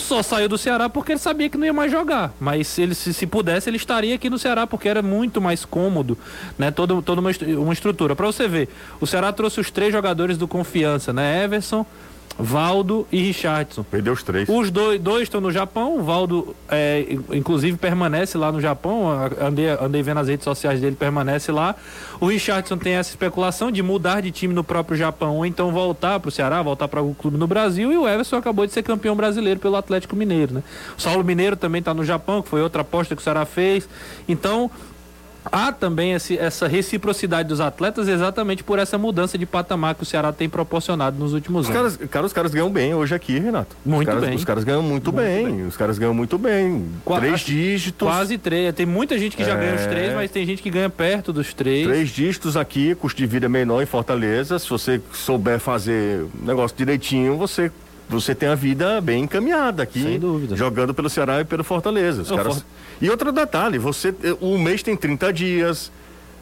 só saiu do Ceará porque ele sabia que não ia mais jogar. Mas se ele se, se pudesse, ele estaria aqui no Ceará porque era muito mais cômodo, né? Toda, toda uma, uma estrutura. Para você ver, o Ceará trouxe os três jogadores do confiança, né? Everson, Valdo e Richardson. Perdeu os três. Os dois, dois estão no Japão, o Valdo, é, in- inclusive, permanece lá no Japão. Andei, andei vendo as redes sociais dele, permanece lá. O Richardson tem essa especulação de mudar de time no próprio Japão, ou então voltar para o Ceará, voltar para algum clube no Brasil. E o Everson acabou de ser campeão brasileiro pelo Atlético Mineiro. Né? O Saulo Mineiro também está no Japão, que foi outra aposta que o Ceará fez. Então. Há também esse- essa reciprocidade dos atletas exatamente por essa mudança de patamar que o Ceará tem proporcionado nos últimos Os anos. caras, cara, os caras ganham bem hoje aqui, Renato. Muito os caras, bem. Os caras ganham muito, bem. Os caras ganham muito bem. Qua- três dígitos. Quase três. Tem muita gente que já É. ganha os três, mas tem gente que ganha perto dos três. Três dígitos aqui, custo de vida menor em Fortaleza. Se você souber fazer o negócio direitinho, você, você tem a vida bem encaminhada aqui. Sem dúvida. Jogando pelo Ceará e pelo Fortaleza. Não, caras- For- E outro detalhe, você, o mês tem 30 dias,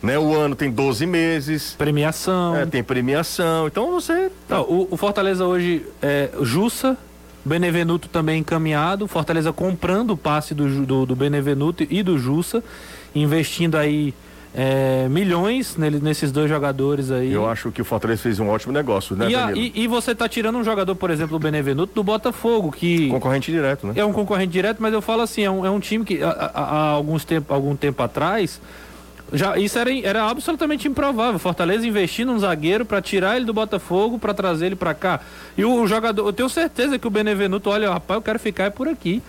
né? O ano tem 12 meses, Premiação. é, tem premiação. Então você. Não, o, o Fortaleza hoje é Jussa, Benevenuto também encaminhado, Fortaleza comprando o passe do, do, do Benevenuto e do Jussa, investindo aí é, milhões nele- nesses dois jogadores aí. Eu acho que o Fortaleza fez um ótimo negócio, né, e, a- e- e você tá tirando um jogador, por exemplo, o Benevenuto do Botafogo, que Concorrente direto, né? é um concorrente direto, mas eu falo assim, é um, é um time que há alguns tempo, algum tempo atrás, já, isso era, era absolutamente improvável. Fortaleza investindo num zagueiro para tirar ele do Botafogo, para trazer ele para cá. E o, o jogador, eu tenho certeza que o Benevenuto, olha, rapaz, eu quero ficar é por aqui.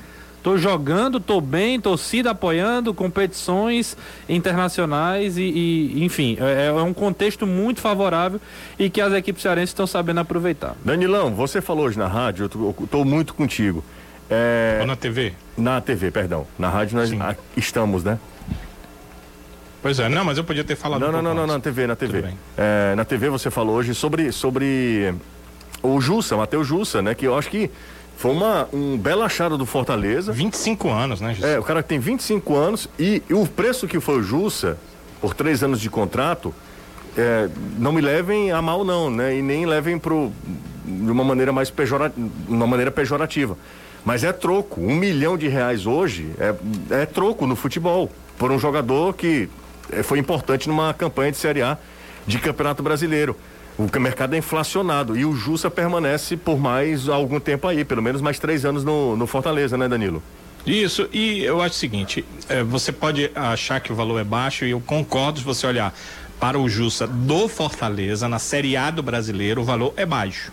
Tô jogando, tô bem, torcida apoiando, competições internacionais e, e, enfim, é, é um contexto muito favorável e que as equipes cearenses estão sabendo aproveitar. Danilão, você falou hoje na rádio, eu tô, eu tô muito contigo. É, Ou na TV? na TV, perdão. Na rádio nós ah, estamos, né? Pois é, não, mas eu podia ter falado Não, um não, pouco não, não, na. TV, na TV. É, na TV você falou hoje sobre, sobre o Jussa, Matheus Jussa, né? Que eu acho que foi uma, um belo achado do Fortaleza. 25 anos, né, Jesus? É, o cara tem 25 anos e, e o preço que foi o Jussa, por três anos de contrato, é, não me levem a mal não, né? E nem levem pro, de uma maneira mais pejorativa, uma maneira pejorativa. Mas é troco. Um milhão de reais hoje é, é troco no futebol. Por um jogador que é, foi importante numa campanha de Série A de Campeonato Brasileiro. O mercado é inflacionado e o Jussa permanece por mais algum tempo aí, pelo menos mais três anos no, no Fortaleza, né, Danilo? Isso, e eu acho o seguinte: eh, você pode achar que o valor é baixo, e eu concordo se você olhar para o Jussa do Fortaleza, na Série A do brasileiro, o valor é baixo.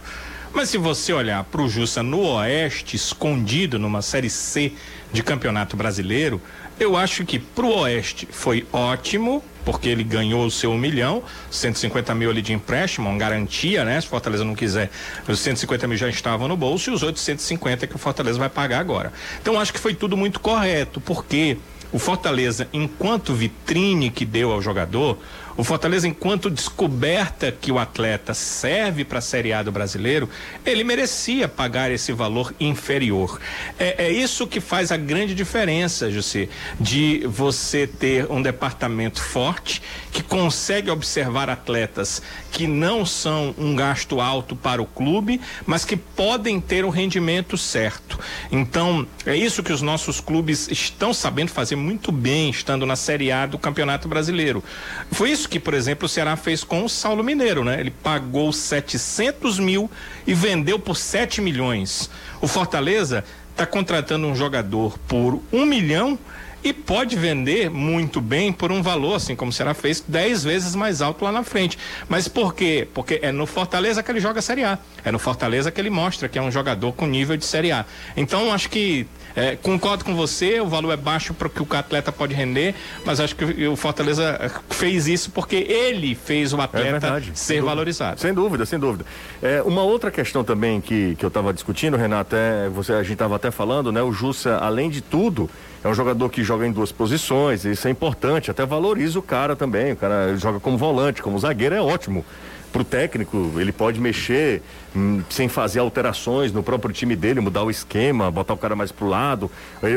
Mas se você olhar para o Jussa no Oeste, escondido numa Série C de Campeonato Brasileiro, eu acho que para o Oeste foi ótimo, porque ele ganhou o seu um milhão, 150 mil ali de empréstimo, uma garantia, né? Se o Fortaleza não quiser, os 150 mil já estavam no bolso e os outros 150 que o Fortaleza vai pagar agora. Então acho que foi tudo muito correto, porque o Fortaleza, enquanto vitrine que deu ao jogador, o Fortaleza, enquanto descoberta que o atleta serve para a Série A do brasileiro, ele merecia pagar esse valor inferior. É, é isso que faz a grande diferença, José, de você ter um departamento forte que consegue observar atletas que não são um gasto alto para o clube, mas que podem ter o rendimento certo. Então, é isso que os nossos clubes estão sabendo fazer muito bem, estando na Série A do Campeonato Brasileiro. Foi isso que, por exemplo, o Ceará fez com o Saulo Mineiro, né? Ele pagou 700 mil e vendeu por 7 milhões. O Fortaleza está contratando um jogador por um milhão e pode vender muito bem por um valor, assim como o Ceará fez, 10 vezes mais alto lá na frente. Mas por quê? Porque é no Fortaleza que ele joga Série A. É no Fortaleza que ele mostra que é um jogador com nível de Série A. Então, acho que é, concordo com você, o valor é baixo para o que o atleta pode render, mas acho que o Fortaleza é, fez isso porque ele fez o atleta é ser sem valorizado. Sem dúvida, sem dúvida. É, uma outra questão também que, que eu estava discutindo, Renato, é, você, a gente estava até falando, né? O Jussa, além de tudo, é um jogador que joga em duas posições, isso é importante, até valoriza o cara também. O cara joga como volante, como zagueiro, é ótimo para o técnico, ele pode mexer hum, sem fazer alterações no próprio time dele, mudar o esquema, botar o cara mais para o lado.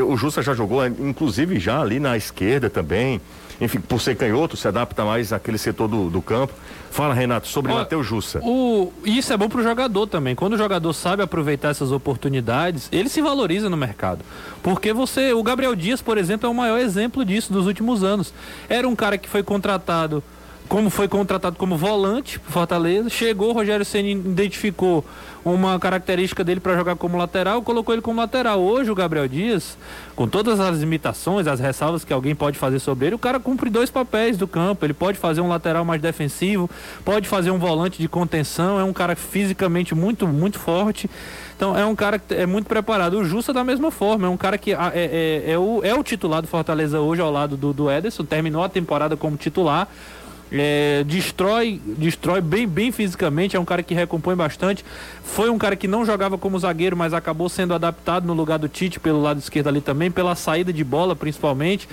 O Justa já jogou, inclusive já ali na esquerda também. Enfim, por ser canhoto, se adapta mais àquele setor do, do campo. Fala, Renato, sobre o Matheus Jussa. O, isso é bom para o jogador também. Quando o jogador sabe aproveitar essas oportunidades, ele se valoriza no mercado. Porque você, o Gabriel Dias, por exemplo, é o maior exemplo disso dos últimos anos. Era um cara que foi contratado como foi contratado como volante pro Fortaleza, chegou, Rogério Ceni identificou uma característica dele para jogar como lateral, colocou ele como lateral. Hoje o Gabriel Dias, com todas as limitações, as ressalvas que alguém pode fazer sobre ele, o cara cumpre dois papéis do campo. Ele pode fazer um lateral mais defensivo, pode fazer um volante de contenção, é um cara fisicamente muito, muito forte. Então é um cara que é muito preparado. O Justa da mesma forma, é um cara que é, é, é, o, é o titular do Fortaleza hoje ao lado do, do Ederson, terminou a temporada como titular é, destrói, destrói bem, bem fisicamente, é um cara que recompõe bastante. Foi um cara que não jogava como zagueiro, mas acabou sendo adaptado no lugar do Tite pelo lado esquerdo ali também, pela saída de bola principalmente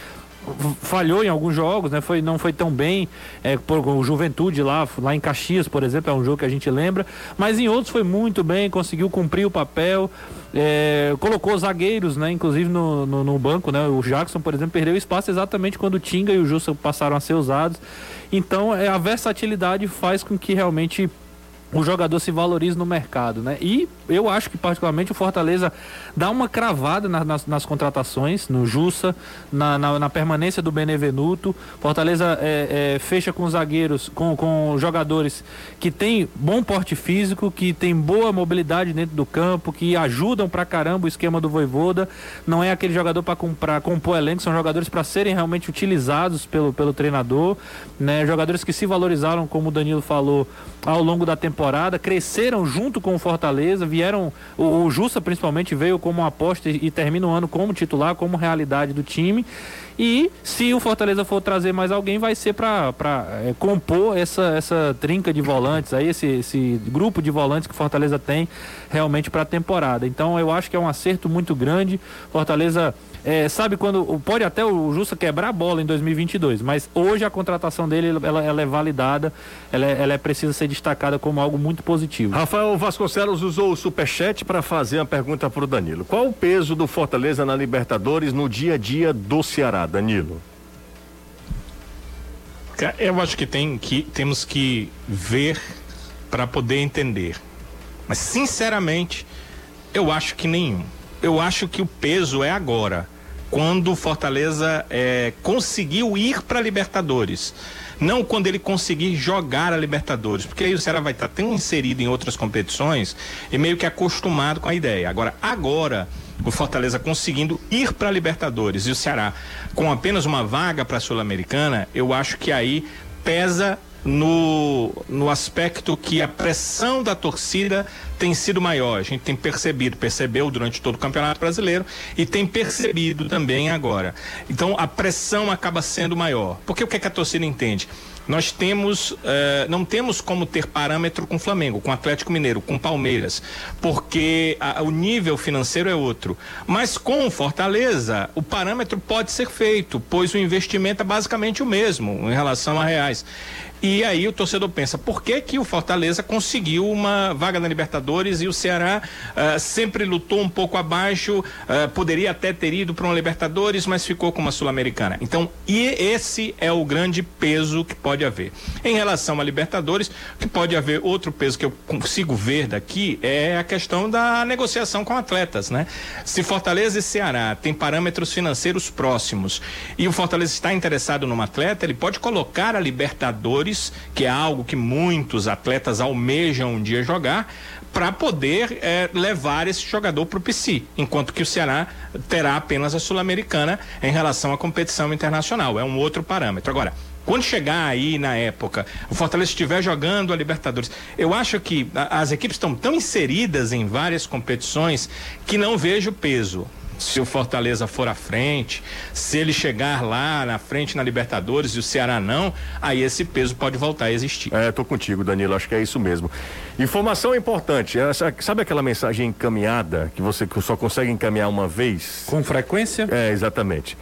falhou em alguns jogos, né? Foi, não foi tão bem, é, por o Juventude lá, lá em Caxias, por exemplo, é um jogo que a gente lembra, mas em outros foi muito bem, conseguiu cumprir o papel, é, colocou zagueiros, né? Inclusive no, no, no, banco, né? O Jackson, por exemplo, perdeu espaço exatamente quando o Tinga e o Jussa passaram a ser usados. Então, é, a versatilidade faz com que realmente o jogador se valorize no mercado, né? E eu acho que particularmente o Fortaleza dá uma cravada na, nas, nas, contratações, no Jussa, na, na, na, permanência do Benevenuto. Fortaleza é, é, fecha com zagueiros, com, com jogadores que têm bom porte físico, que tem boa mobilidade dentro do campo, que ajudam pra caramba o esquema do Voivoda. Não é aquele jogador para compor elenco, são jogadores para serem realmente utilizados pelo, pelo treinador, né? Jogadores que se valorizaram, como o Danilo falou, ao longo da temporada, cresceram junto com o Fortaleza, vieram, o, o Justa principalmente veio como aposta e, e termina o ano como titular, como realidade do time. E se o Fortaleza for trazer mais alguém, vai ser para é, compor essa, essa trinca de volantes, aí esse, esse grupo de volantes que Fortaleza tem realmente para a temporada. Então eu acho que é um acerto muito grande. Fortaleza é, sabe quando pode até o Justa quebrar a bola em 2022, mas hoje a contratação dele ela, ela é validada, ela é, ela é precisa ser destacada como algo muito positivo. Rafael Vasconcelos usou o superchat para fazer uma pergunta para o Danilo. Qual o peso do Fortaleza na Libertadores no dia a dia do Ceará, Danilo? Eu acho que tem que temos que ver para poder entender. Mas sinceramente, eu acho que nenhum. Eu acho que o peso é agora quando o Fortaleza é, conseguiu ir para Libertadores. Não quando ele conseguir jogar a Libertadores, porque aí o Ceará vai estar tão inserido em outras competições e meio que acostumado com a ideia. Agora, agora, o Fortaleza conseguindo ir para Libertadores e o Ceará com apenas uma vaga para a Sul-Americana, eu acho que aí pesa no, no aspecto que a pressão da torcida tem sido maior. A gente tem percebido, percebeu durante todo o Campeonato Brasileiro e tem percebido também agora. Então a pressão acaba sendo maior. Porque o que, é que a torcida entende? Nós temos, eh, não temos como ter parâmetro com Flamengo, com Atlético Mineiro, com Palmeiras, porque a- o nível financeiro é outro. Mas com o Fortaleza, o parâmetro pode ser feito, pois o investimento é basicamente o mesmo em relação a reais. E aí o torcedor pensa, por que que o Fortaleza conseguiu uma vaga na Libertadores e o Ceará ah, sempre lutou um pouco abaixo, ah, poderia até ter ido para uma Libertadores, mas ficou com uma Sul-Americana. Então, e esse é o grande peso que pode haver. Em relação a Libertadores, que pode haver outro peso que eu consigo ver daqui é a questão da negociação com atletas, né? Se Fortaleza e Ceará têm parâmetros financeiros próximos e o Fortaleza está interessado num atleta, ele pode colocar a Libertadores, que é algo que muitos atletas almejam um dia jogar, para poder eh, levar esse jogador para o PC, enquanto que o Ceará terá apenas a Sul-Americana em relação à competição internacional. É um outro parâmetro. Agora, quando chegar aí na época, o Fortaleza estiver jogando a Libertadores, eu acho que as equipes estão tão inseridas em várias competições que não vejo peso. Se o Fortaleza for à frente, se ele chegar lá na frente na Libertadores e o Ceará não, aí esse peso pode voltar a existir. É, tô contigo, Danilo, acho que é isso mesmo. Informação importante, essa- sabe aquela mensagem encaminhada que você só consegue encaminhar uma vez? Com frequência? É, exatamente.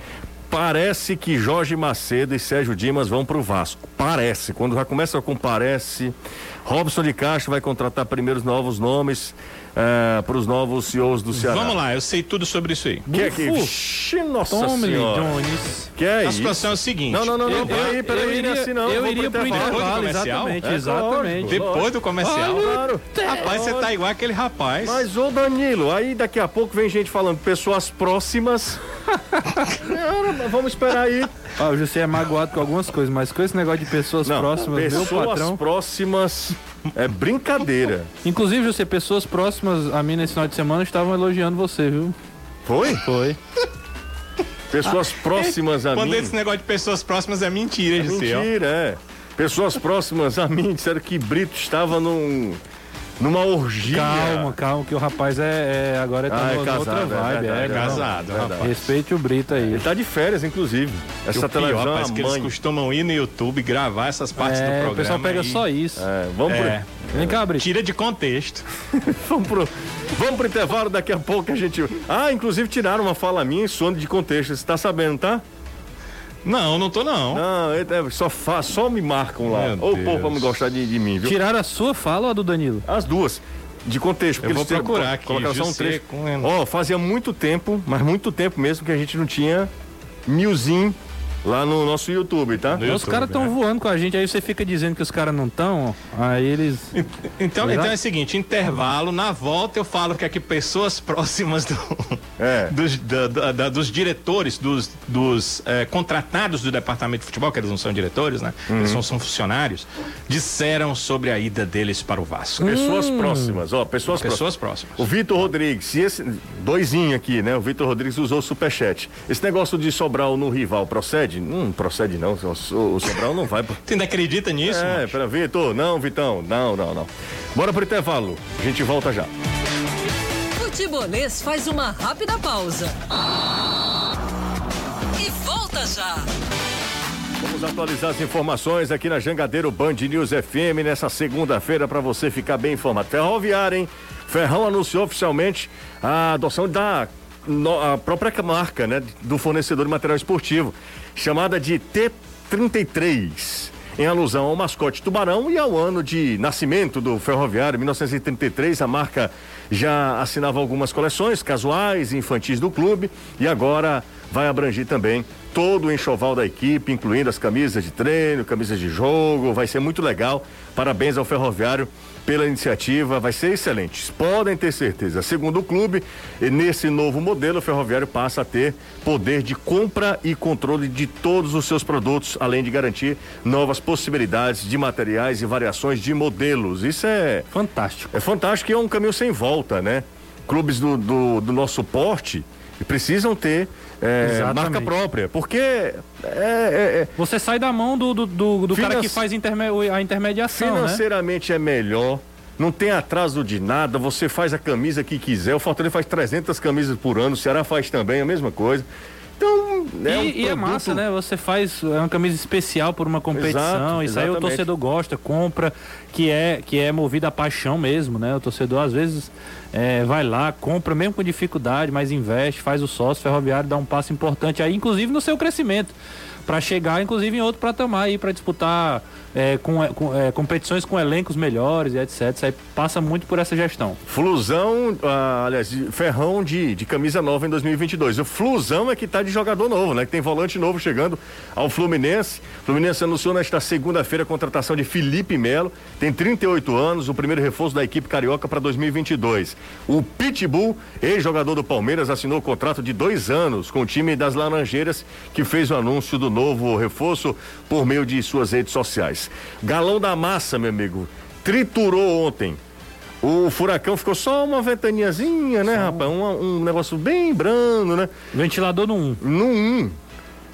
Parece que Jorge Macedo e Sérgio Dimas vão pro Vasco. Parece. Quando já começa com parece, Robson de Castro vai contratar primeiro os novos nomes para os novos CEOs do Ceará. Vamos lá, eu sei tudo sobre isso aí. Que é que... Vixe, nossa Tome, senhora. Jones. Que é A isso? situação é o seguinte. Não, não, não, não. Eu- Peraí, peraí, eu não é iria- assim não. eu iria pro intervalo, comercial? exatamente, É, exatamente. Depois do comercial. Claro. Rapaz, você tá igual aquele rapaz. Mas, ô Danilo, aí daqui a pouco vem gente falando pessoas próximas. Não, vamos esperar aí. Ah, o José é magoado com algumas coisas, mas com esse negócio de pessoas Não, próximas, meu pessoas patrão. próximas é brincadeira. Inclusive, José, pessoas próximas a mim nesse final de semana estavam elogiando você, viu? Foi? Foi. Pessoas próximas a Quando mim. esse negócio de pessoas próximas é mentira, É ó. mentira, é. Pessoas próximas a mim disseram que Brito estava num, numa orgia. Calma, calma, que o rapaz é, é- agora tá Ah, é casado, outra é vibe. verdade, é, é. Casado, Verdade. rapaz. Respeite o Brito aí. Ele tá de férias, inclusive. Essa o pior, televisão rapaz, é que eles costumam ir no YouTube e gravar essas partes do É, programa. o pessoal pega e- só isso. É, vamos, É, Vem cá, Brito. tira de contexto. pro, vamos, pro, vamos pro intervalo, daqui a pouco a gente. Ah, inclusive tiraram uma fala minha e sono de contexto. Você tá sabendo, tá? Não, não tô não. Não, é- é, só, fa, só me marcam lá. Meu Ô, Deus. povo, pra me gostar de, de mim, viu? Tiraram a sua fala ou a do Danilo? As duas. De contexto. porque Eu vou eles procurar aqui, Colocaram só um trecho. com- Ó, fazia muito tempo, mas muito tempo mesmo que a gente não tinha milzinho lá no nosso YouTube, tá? No Os caras estão né? voando com a gente, aí você fica dizendo que os caras não estão, aí eles. Então, então é o seguinte, intervalo, na volta eu falo que aqui pessoas próximas do, É. dos, da- da- da- dos diretores, dos, dos eh, contratados do departamento de futebol, que eles não são diretores, né? Eles são, são funcionários, disseram sobre a ida deles para o Vasco. Pessoas próximas, ó, pessoas, Pessoas próximas. próximas. O Vitor Rodrigues, se esse. Doisinho aqui, né? O Vitor Rodrigues usou o superchat. Esse negócio de Sobral no rival procede? Não procede, não. O, o Sobral não vai. Tu ainda acredita nisso? É, pera, Vitor. Não, Vitão. Não, não, não. Bora pro intervalo. A gente volta já. Futebolês faz uma rápida pausa. E volta já. Vamos atualizar as informações aqui na Jangadeiro Band News FM nessa segunda-feira para você ficar bem informado. Ferroviária, hein? Ferrão anunciou oficialmente a adoção da no- a própria marca, né, do fornecedor de material esportivo, chamada de T33, em alusão ao mascote Tubarão e ao ano de nascimento do Ferroviário, 1933. A marca já assinava algumas coleções casuais e infantis do clube e agora vai abranger também todo o enxoval da equipe, incluindo as camisas de treino, camisas de jogo. Vai ser muito legal. Parabéns ao Ferroviário pela iniciativa, vai ser excelente. Podem ter certeza. Segundo o clube, nesse novo modelo, o Ferroviário passa a ter poder de compra e controle de todos os seus produtos, além de garantir novas possibilidades de materiais e variações de modelos. Isso é Fantástico. é fantástico e é um caminho sem volta, né? Clubes do, do, do nosso porte precisam ter é, marca própria, porque é, é- é- Você sai da mão do, do, do, do cara que faz interme- a intermediação, né? financeiramente é melhor, não tem atraso de nada, você faz a camisa que quiser, o Fortaleza faz 300 camisas por ano, o Ceará faz também a mesma coisa. Então, é um e, e é massa, né? Você faz é uma camisa especial por uma competição, Exato, isso aí o torcedor gosta, compra, que é que é movido a paixão mesmo, né? O torcedor às vezes é, vai lá, compra mesmo com dificuldade, mas investe, faz o sócio ferroviário, dá um passo importante aí, inclusive no seu crescimento para chegar, inclusive, em outro patamar aí para disputar é, com, com é, competições com elencos melhores e etc. Isso aí passa muito por essa gestão. Flusão, ah, aliás, Ferrão de, de camisa nova em 2022. O Flusão é que está de jogador novo, né? Que tem volante novo chegando ao Fluminense. Fluminense anunciou nesta segunda-feira a contratação de Felipe Melo, tem 38 anos, o primeiro reforço da equipe carioca para 2022. O Pitbull, ex-jogador do Palmeiras, assinou o contrato de dois anos com o time das Laranjeiras, que fez o anúncio do novo reforço por meio de suas redes sociais. Galão da massa, meu amigo, triturou ontem. O furacão ficou só uma ventaniazinha, né, só rapaz? Um, um, negócio bem brando, né? Ventilador no 1. No 1.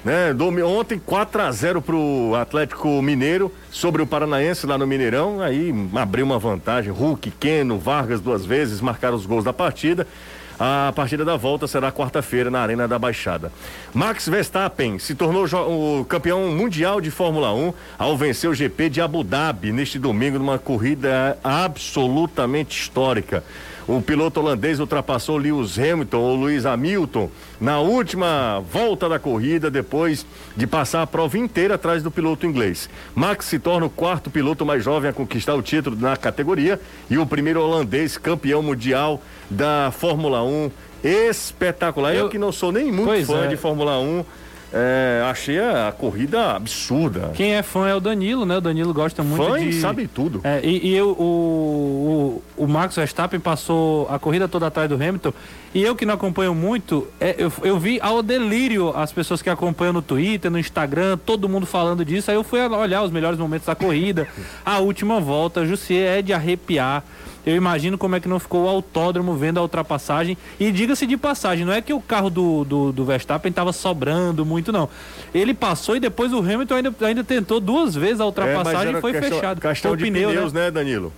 Né? Ontem 4 a 0 pro Atlético Mineiro sobre o Paranaense lá no Mineirão. Aí abriu uma vantagem. Hulk, Keno, Vargas duas vezes marcaram os gols da partida. A partida da volta será quarta-feira na Arena da Baixada. Max Verstappen se tornou o campeão mundial de Fórmula 1 ao vencer o GP de Abu Dhabi neste domingo numa corrida absolutamente histórica. O piloto holandês ultrapassou Lewis Hamilton ou Lewis Hamilton na última volta da corrida, depois de passar a prova inteira atrás do piloto inglês. Max se torna o quarto piloto mais jovem a conquistar o título na categoria e o primeiro holandês campeão mundial da Fórmula 1. Espetacular. Eu, Eu que não sou nem muito fã é. de Fórmula 1 é, achei a, corrida absurda. Quem é fã é o Danilo, né? O Danilo gosta muito fã de. sabe tudo. É, e, e eu, o, o, o Max Verstappen passou a corrida toda atrás do Hamilton. E eu que não acompanho muito, é, eu, eu vi ao delírio as pessoas que acompanham no Twitter, no Instagram, todo mundo falando disso. Aí eu fui olhar os melhores momentos da corrida. A última volta, Jussier é de arrepiar. Eu imagino como é que não ficou o autódromo vendo a ultrapassagem. E diga-se de passagem, não é que o carro do, do, do Verstappen estava sobrando muito, não. Ele passou e depois o Hamilton ainda, ainda tentou duas vezes a ultrapassagem é, e foi questão, fechado. Questão de pneu, pneus, né, né Danilo?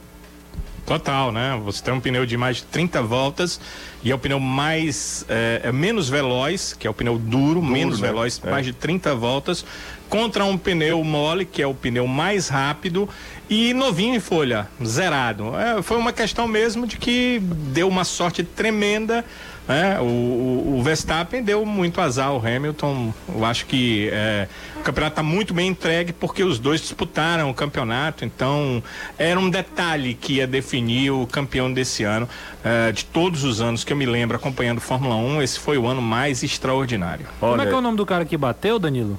Total, né? Você tem um pneu de mais de 30 voltas e é o pneu mais é, é menos veloz, que é o pneu duro, duro menos né? veloz, é. mais de 30 voltas, contra um pneu mole, que é o pneu mais rápido e novinho em folha, zerado. É, foi uma questão mesmo de que deu uma sorte tremenda. Né? O, o, o, Verstappen deu muito azar ao Hamilton. Eu acho que é, o campeonato está muito bem entregue porque os dois disputaram o campeonato. Então era um detalhe que ia definir o campeão desse ano. É, de todos os anos que eu me lembro acompanhando Fórmula 1, esse foi o ano mais extraordinário. Olha, Como é que é o nome do cara que bateu, Danilo?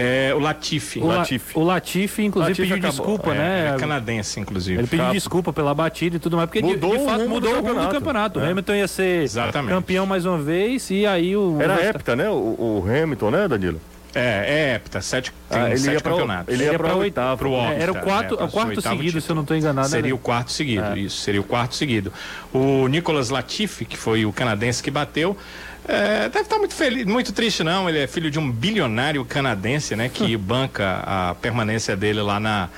É, o Latifi. O, Latifi. o Latifi, inclusive, Latifi pediu acabou. desculpa, é, né? É canadense, inclusive. Ele pediu desculpa pela batida e tudo mais, porque mudou de, de fato mudou o rumo do campeonato. É. O Hamilton ia ser Exatamente. campeão mais uma vez e aí o. Era hepta, né? O, o Hamilton, né, Danilo? É, é hepta, sete, ah, ele ia campeonatos. Ele ia para o oitavo. É, era o quarto, é, o quarto seguido, título. se eu não estou enganado. Seria né? o quarto seguido, é. isso, seria o quarto seguido. O Nicolas Latifi, que foi o canadense que bateu, é, deve estar muito feliz, muito triste não. Ele é filho de um bilionário canadense, né, que banca a permanência dele lá na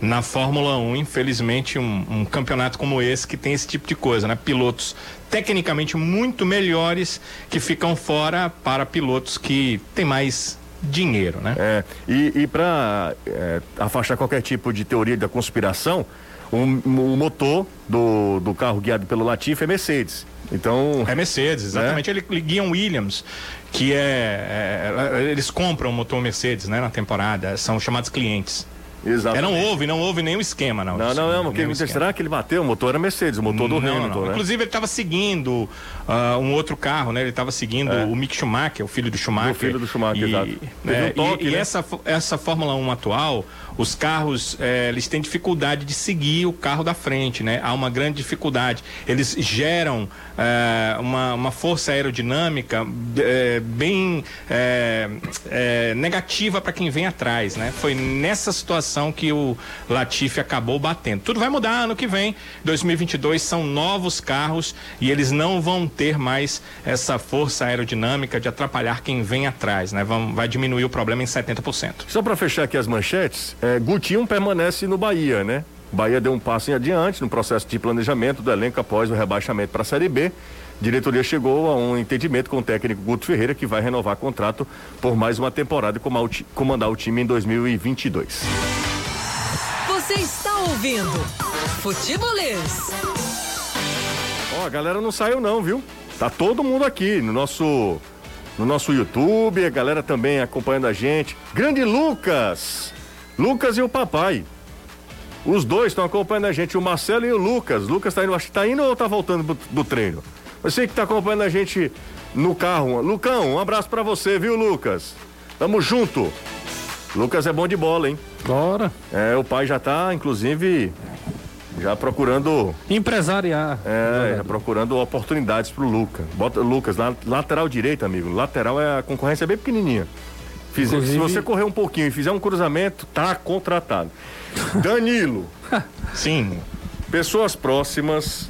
na Fórmula 1. Infelizmente, um, um, campeonato como esse que tem esse tipo de coisa, né? Pilotos tecnicamente muito melhores que ficam fora para pilotos que têm mais dinheiro, né? É, e, e para é, afastar qualquer tipo de teoria da conspiração, o, o motor do, do carro guiado pelo Latifi é Mercedes. Então. É Mercedes, exatamente. Né? Ele guia um Williams, que é, é, Eles compram o motor Mercedes, né, na temporada. São chamados clientes. Exatamente. É, não houve, não houve nenhum esquema, não. Não, não, não. Porque, será que ele bateu? O motor era Mercedes, o motor do não, Hamilton, não. Né? Inclusive, ele estava seguindo uh, um outro carro, né? Ele estava seguindo é. o Mick Schumacher, o filho do Schumacher. O filho do Schumacher, e, exato. É, um toque, e, né? e essa, essa Fórmula 1 atual, os carros, é, eles têm dificuldade de seguir o carro da frente, né? Há uma grande dificuldade. Eles geram é, uma, uma força aerodinâmica é, bem é, negativa para quem vem atrás, né? Foi nessa situação que o Latifi acabou batendo. Tudo vai mudar ano que vem. 2022 são novos carros e eles não vão ter mais essa força aerodinâmica de atrapalhar quem vem atrás, né? Vão, vai diminuir o problema em 70%. Só para fechar aqui as manchetes, é, Gutinho permanece no Bahia, né? Bahia deu um passo em adiante no processo de planejamento do elenco após o rebaixamento para a Série B. A diretoria chegou a um entendimento com o técnico Guto Ferreira que vai renovar contrato por mais uma temporada e comandar o time em 2022. Você está ouvindo Futebolês. Ó, a galera não saiu não, viu? Tá todo mundo aqui no nosso no nosso YouTube, a galera também acompanhando a gente. Grande Lucas! Lucas e o papai. Os dois estão acompanhando a gente, o Marcelo e o Lucas. Lucas tá indo, acho que tá indo ou tá voltando do, treino? Você que tá acompanhando a gente no carro. Lucão, um abraço para você, viu, Lucas? Tamo junto. Lucas é bom de bola, hein? Bora. É, o pai já tá, inclusive, já procurando. Empresariar. É, já procurando oportunidades pro Lucas. Bota Lucas, lateral direito, amigo. Lateral é a concorrência é bem pequenininha. Fiz, Inclusive... Se você correr um pouquinho e fizer um cruzamento, tá contratado. Danilo. Sim. Pessoas próximas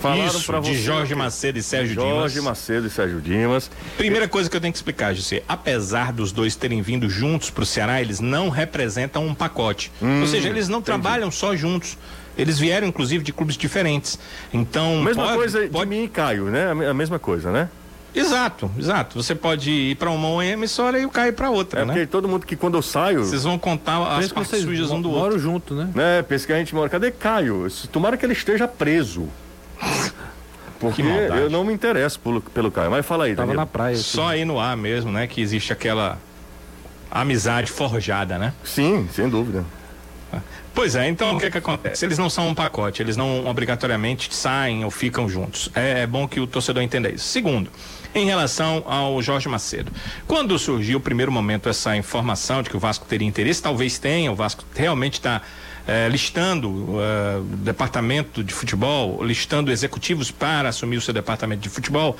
falaram para você. De Jorge Macedo e Sérgio Jorge Dimas. Jorge Macedo e Sérgio Dimas. Primeira coisa que eu tenho que explicar, José, apesar dos dois terem vindo juntos para o Ceará, eles não representam um pacote. Hum, Ou seja, eles não entendi. trabalham só juntos. Eles vieram, inclusive, de clubes diferentes. Então. Mesma pode, coisa pode... de mim e Caio, né? A mesma coisa, né? Exato, exato. Você pode ir para uma emissora e o Caio para outra, é né? Porque todo mundo que quando eu saio. Vocês vão contar as partes sujas um do outro. Moram junto, né? É, pensa que a gente mora. Cadê Caio? Tomara que ele esteja preso. Porque eu não me interesso pelo, pelo Caio. Mas fala aí, Tava Danilo. na praia. Só aí no ar mesmo, né? Que existe aquela amizade forjada, né? Sim, sem dúvida. Pois é, então o que, que acontece? Eles não são um pacote, eles não obrigatoriamente saem ou ficam juntos. É, é bom que o torcedor entenda isso. Segundo, em relação ao Jorge Macedo. Quando surgiu o primeiro momento essa informação de que o Vasco teria interesse, talvez tenha, o Vasco realmente está é, listando o departamento de futebol, listando executivos para assumir o seu departamento de futebol.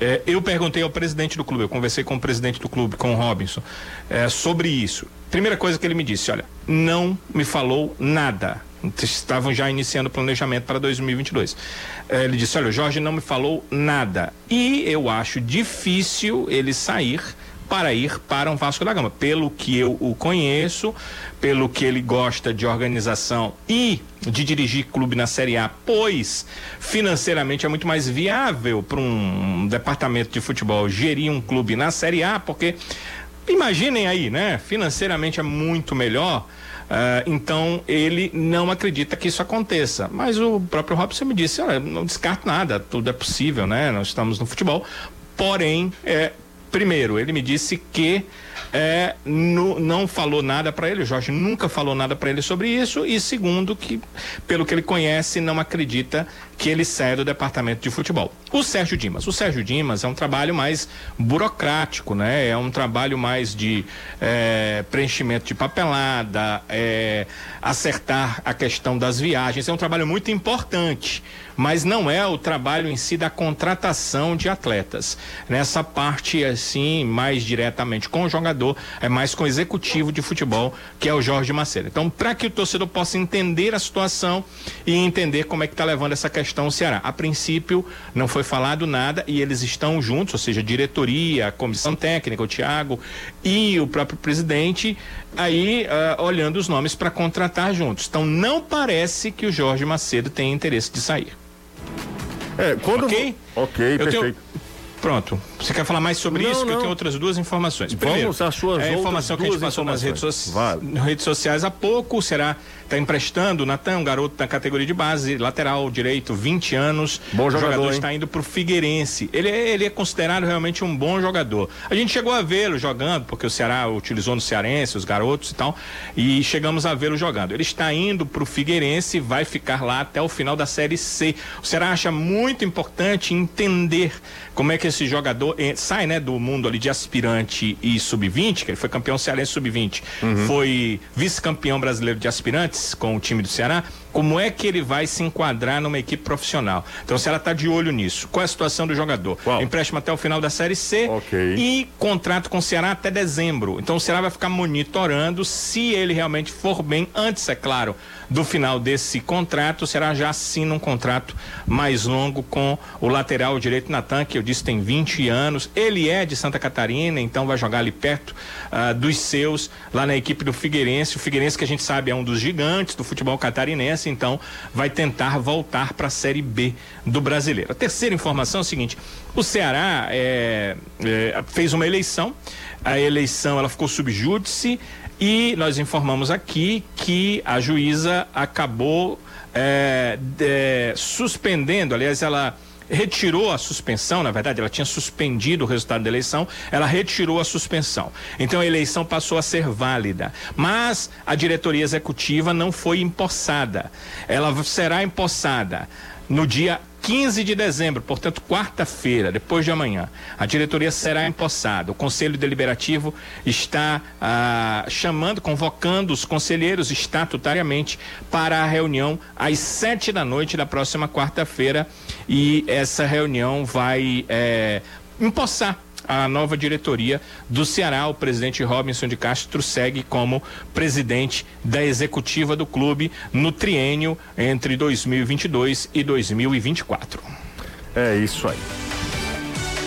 É, eu perguntei ao presidente do clube, eu conversei com o presidente do clube, com o Robinson, sobre isso. Primeira coisa que ele me disse: olha, não me falou nada. Estavam já iniciando o planejamento para 2022. É, ele disse: olha, o Jorge não me falou nada. E eu acho difícil ele sair para ir para um Vasco da Gama. Pelo que eu o conheço, pelo que ele gosta de organização e de dirigir clube na Série A, pois financeiramente é muito mais viável para um departamento de futebol gerir um clube na Série A, porque imaginem aí, né? Financeiramente é muito melhor. Uh, então ele não acredita que isso aconteça. Mas o próprio Robson me disse: olha, não descarto nada, tudo é possível, né? Nós estamos no futebol. Porém, é, Primeiro, ele me disse que é, no, não falou nada para ele, o Jorge nunca falou nada para ele sobre isso. E segundo, que pelo que ele conhece, não acredita que ele saia do departamento de futebol. O Sérgio Dimas. O Sérgio Dimas é um trabalho mais burocrático, né? É um trabalho mais de é, preenchimento de papelada, é, acertar a questão das viagens. É um trabalho muito importante mas não é o trabalho em si da contratação de atletas. Nessa parte, assim, mais diretamente com o jogador, é mais com o executivo de futebol, que é o Jorge Macedo. Então, para que o torcedor possa entender a situação e entender como é que está levando essa questão o Ceará. A princípio, não foi falado nada e eles estão juntos, ou seja, diretoria, comissão técnica, o Thiago e o próprio presidente, aí uh, olhando os nomes para contratar juntos. Então, não parece que o Jorge Macedo tenha interesse de sair. É, quando. Ok? Ok, perfeito. Tenho... Pronto. Você quer falar mais sobre não, isso? Não. eu tenho outras duas informações. Primeiro, Vamos às suas é a informação que a gente passou nas redes, so... vale. redes sociais há pouco. Será está emprestando o Natan, um garoto da categoria de base, lateral direito, 20 anos. Bom jogador. O jogador está indo para o Figueirense. Ele, é, ele é considerado realmente um bom jogador. A gente chegou a vê-lo jogando, porque o Ceará utilizou no Cearense, os garotos e tal, e chegamos a vê-lo jogando. Ele está indo para o Figueirense e vai ficar lá até o final da Série C. O Ceará acha muito importante entender como é que esse jogador eh, sai né, do mundo ali de aspirante e sub-20, que ele foi campeão cearense sub-20, uhum. foi vice-campeão brasileiro de aspirantes com o time do Ceará, como é que ele vai se enquadrar numa equipe profissional? Então o Ceará está de olho nisso. Qual é a situação do jogador? Qual? Empréstimo até o final da Série C okay. e contrato com o Ceará até dezembro. Então o Ceará vai ficar monitorando se ele realmente for bem, antes, é claro, do final desse contrato, o Ceará já assina um contrato mais longo com o lateral direito Natan, que eu disse tem 20 anos. Ele é de Santa Catarina, então vai jogar ali perto uh, dos seus, lá na equipe do Figueirense. O Figueirense, que a gente sabe, é um dos gigantes do futebol catarinense Cearense, então, vai tentar voltar para a Série B do Brasileiro. A terceira informação é o seguinte: o Ceará é, é, fez uma eleição, a eleição ela ficou subjúdice e nós informamos aqui que a juíza acabou é, de, suspendendo, aliás, ela retirou a suspensão, na verdade, ela tinha suspendido o resultado da eleição, ela retirou a suspensão. Então a eleição passou a ser válida. Mas a diretoria executiva não foi empossada. Ela será empossada no dia 15 de dezembro, portanto, quarta-feira, depois de amanhã, a diretoria será empossada. O Conselho Deliberativo está ah, chamando, convocando os conselheiros estatutariamente para a reunião às sete da noite da próxima quarta-feira. E essa reunião vai é, empossar a nova diretoria do Ceará. O presidente Robinson de Castro segue como presidente da executiva do clube no triênio entre 2022 e 2024. É isso aí.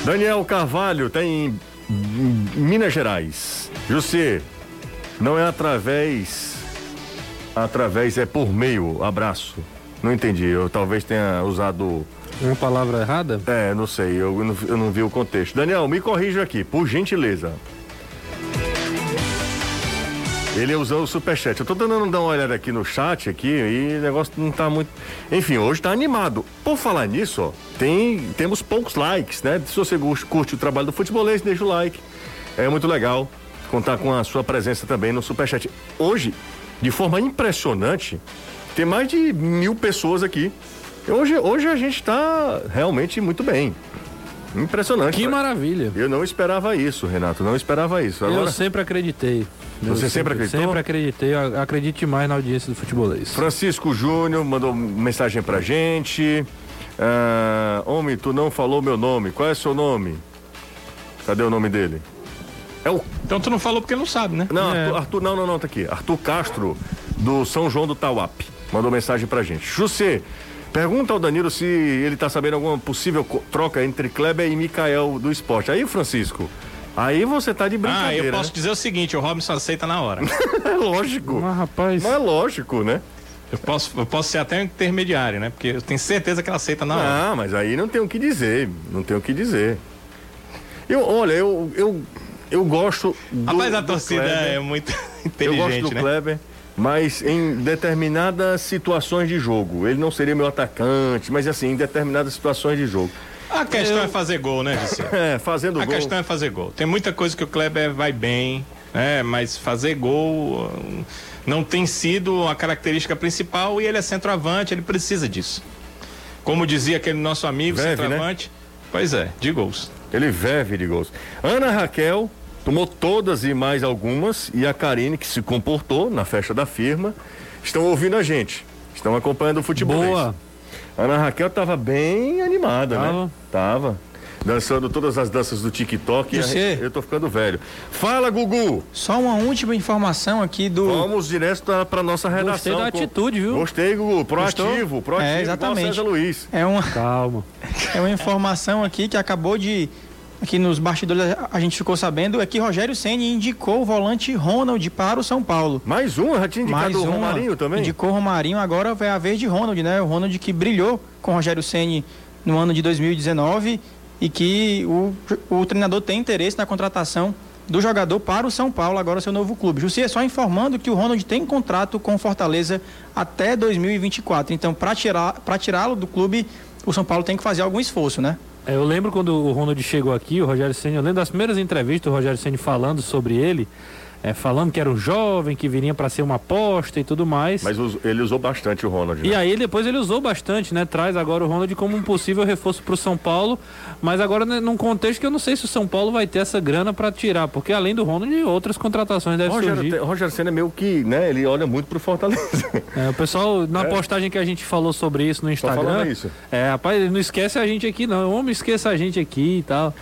Daniel Carvalho tem Minas Gerais. José, não é através. Através é por meio. Abraço. Não entendi. Eu talvez tenha usado uma palavra errada? É, não sei, eu não, eu não vi o contexto. Daniel, me corrija aqui, por gentileza. Ele usou o superchat. Eu tô dar uma olhada aqui no chat aqui e o negócio não tá muito. Enfim, hoje tá animado. Por falar nisso, ó, tem, temos poucos likes, né? Se você curte o trabalho do futebolês, deixa o like. É muito legal contar com a sua presença também no superchat. Hoje, de forma impressionante, tem mais de mil pessoas aqui Hoje, hoje a gente está realmente muito bem. Impressionante. Que maravilha. Eu não esperava isso, Renato. Não esperava isso. Agora... Eu sempre acreditei. Você sempre, sempre acreditou? Sempre acreditei. Acredite mais na audiência do futebolês. Francisco Júnior mandou mensagem pra gente. Ah, homem, tu não falou meu nome. Qual é seu nome? Cadê o nome dele? É o... Então tu não falou porque não sabe, né? Não, é. Arthur, Arthur, não, não, não, tá aqui. Arthur Castro, do São João do Tauap. Mandou mensagem pra gente. José, Pergunta ao Danilo se ele está sabendo alguma possível troca entre Kleber e Mikael do esporte. Aí, Francisco, aí você tá de brincadeira. Ah, eu posso né? dizer o seguinte, o Robinson aceita na hora. é lógico. Mas, rapaz... Não é lógico, né? Eu posso, eu posso ser até um intermediário, né? Porque eu tenho certeza que ela aceita na hora. Ah, mas aí não tem o que dizer. Não tem o que dizer. Eu, olha, eu, eu, eu gosto do. Rapaz, a torcida Kleber. é muito inteligente. Eu gosto do né? Kleber mas em determinadas situações de jogo. Ele não seria meu atacante, mas assim, em determinadas situações de jogo. A questão Eu... é fazer gol, né, Gisele? É, fazendo a gol. A questão é fazer gol. Tem muita coisa que o Kleber vai bem, né? Mas fazer gol hum, não tem sido a característica principal e ele é centroavante, ele precisa disso. Como dizia aquele nosso amigo, Veve, né? centroavante. Né? Pois é, de gols. Ele vive de gols. Ana Raquel Tomou todas e mais algumas e a Karine, que se comportou na festa da firma, estão ouvindo a gente. Estão acompanhando o futebol. Boa. Ana Raquel estava bem animada, né? tava. né? Tava. Dançando todas as danças do TikTok. Você? Eu tô ficando velho. Fala, Gugu! Só uma última informação aqui do. Vamos direto para nossa redação. Gostei da atitude, viu? Gostei, Gugu. Proativo, proativo. É, exatamente. Luiz. É uma. Calma. É uma informação aqui que acabou de aqui nos bastidores a gente ficou sabendo é que Rogério Ceni indicou o volante Ronald para o São Paulo. Mais um, já tinha indicado Mais o Romarinho também? Indicou o Romarinho, agora vai a vez de Ronald, né? O Ronald que brilhou com o Rogério Ceni no ano de 2019 e que o, o treinador tem interesse na contratação do jogador para o São Paulo, agora seu novo clube. Jussi, é só informando que o Ronald tem contrato com Fortaleza até 2024. Então, para tirá-lo do clube, o São Paulo tem que fazer algum esforço, né? É, eu lembro quando o Ronald chegou aqui, o Rogério Senna, eu lembro das primeiras entrevistas do Rogério Senna falando sobre ele é, falando que era um jovem, que viria para ser uma aposta e tudo mais. Mas ele usou bastante o Ronald. Né? E aí depois ele usou bastante, né? Traz agora o Ronald como um possível reforço para o São Paulo, mas agora né, num contexto que eu não sei se o São Paulo vai ter essa grana para tirar, porque além do Ronald, outras contratações devem Roger, surgir. Roger Senna é meio que, né? Ele olha muito pro Fortaleza. É, o pessoal, na é. postagem que a gente falou sobre isso no Instagram. Isso. É, rapaz, não esquece a gente aqui, não. Homem, esqueça a gente aqui e tal.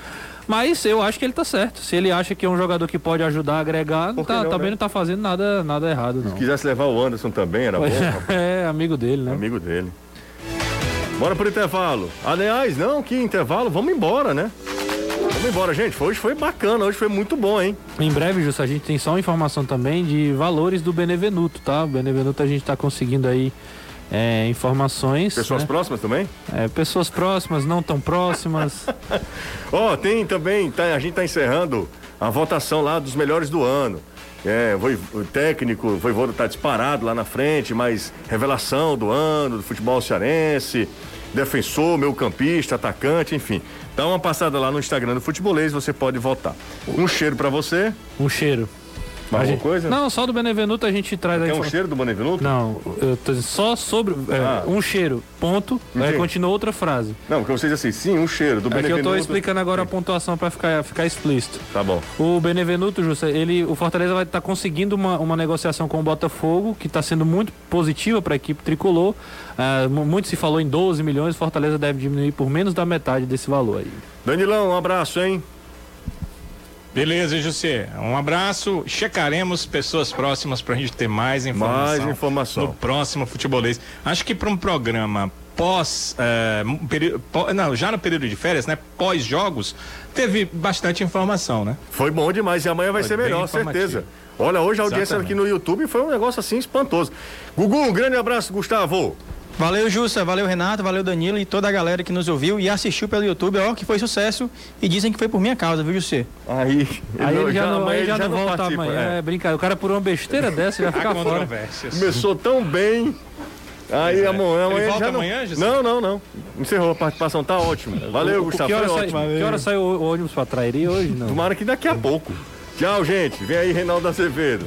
Mas eu acho que ele tá certo. Se ele acha que é um jogador que pode ajudar a agregar, tá, não, também né? não tá fazendo nada, nada errado, não. Se quisesse levar o Anderson também, era pois bom. É, amigo dele, né? Amigo dele. Bora pro intervalo. Aliás, não, que intervalo, vamos embora, né? Vamos embora, gente. Hoje foi bacana, hoje foi muito bom, hein? Em breve, Justo, a gente tem só uma informação também de valores do Benevenuto, tá? O Benevenuto a gente tá conseguindo aí é, informações. Pessoas né? próximas também? É, pessoas próximas, não tão próximas. Ó, tem também, tá, a gente tá encerrando a votação lá dos melhores do ano. É, foi, o técnico, o Voivoda tá disparado lá na frente, mas revelação do ano, do futebol cearense, defensor, meio campista, atacante, enfim. Dá uma passada lá no Instagram do Futebolês, você pode votar. Um cheiro pra você. Um cheiro. Mais alguma gente- coisa? Não, só do Benevenuto a gente traz Quer um cheiro do Bonevenuto? Não, eu tô só sobre é, Ah. um cheiro, ponto. Aí Entendi. continua outra frase. Não, porque você diz assim, sim, um cheiro do É que eu Benevenuto. tô explicando agora a pontuação para ficar, ficar explícito. Tá bom. O Benevenuto, Justa, ele, o Fortaleza vai estar conseguindo uma, uma negociação com o Botafogo, que está sendo muito positiva para a equipe tricolor. Mu- muito se falou em 12 milhões, o Fortaleza deve diminuir por menos da metade desse valor aí. Danilão, um abraço, hein? Beleza, José. Um abraço. Checaremos pessoas próximas para a gente ter mais informação. Mais informação. No próximo futebolês. Acho que para um programa pós, eh, um período- pó- não, já no período de férias, né? Pós jogos, teve bastante informação, né? Foi bom demais e amanhã vai Foi ser melhor, certeza. Olha, hoje a audiência Exatamente. aqui no YouTube foi um negócio assim espantoso. Gugu, um grande abraço, Gustavo. Valeu, Jussa, valeu, Renato, valeu, Danilo e toda a galera que nos ouviu e assistiu pelo YouTube. Ó, que foi sucesso e dizem que foi por minha causa, viu, Jussê? Aí, Aí ele já, não, amanhã aí ele já não volta participa, amanhã. é. É, brincadeira. O cara por uma besteira dessa já fica Há fora. Começou tão bem. Aí é. amanhã, Ele amanhã volta já não... amanhã, José? Não, não, não. Encerrou a participação, tá ótimo. Valeu, O- Gustavo, que hora, foi sai, ótimo. que hora saiu o ônibus pra Trairi hoje? Não. Tomara que daqui a pouco. Tchau, gente. Vem aí, Reinaldo Azevedo.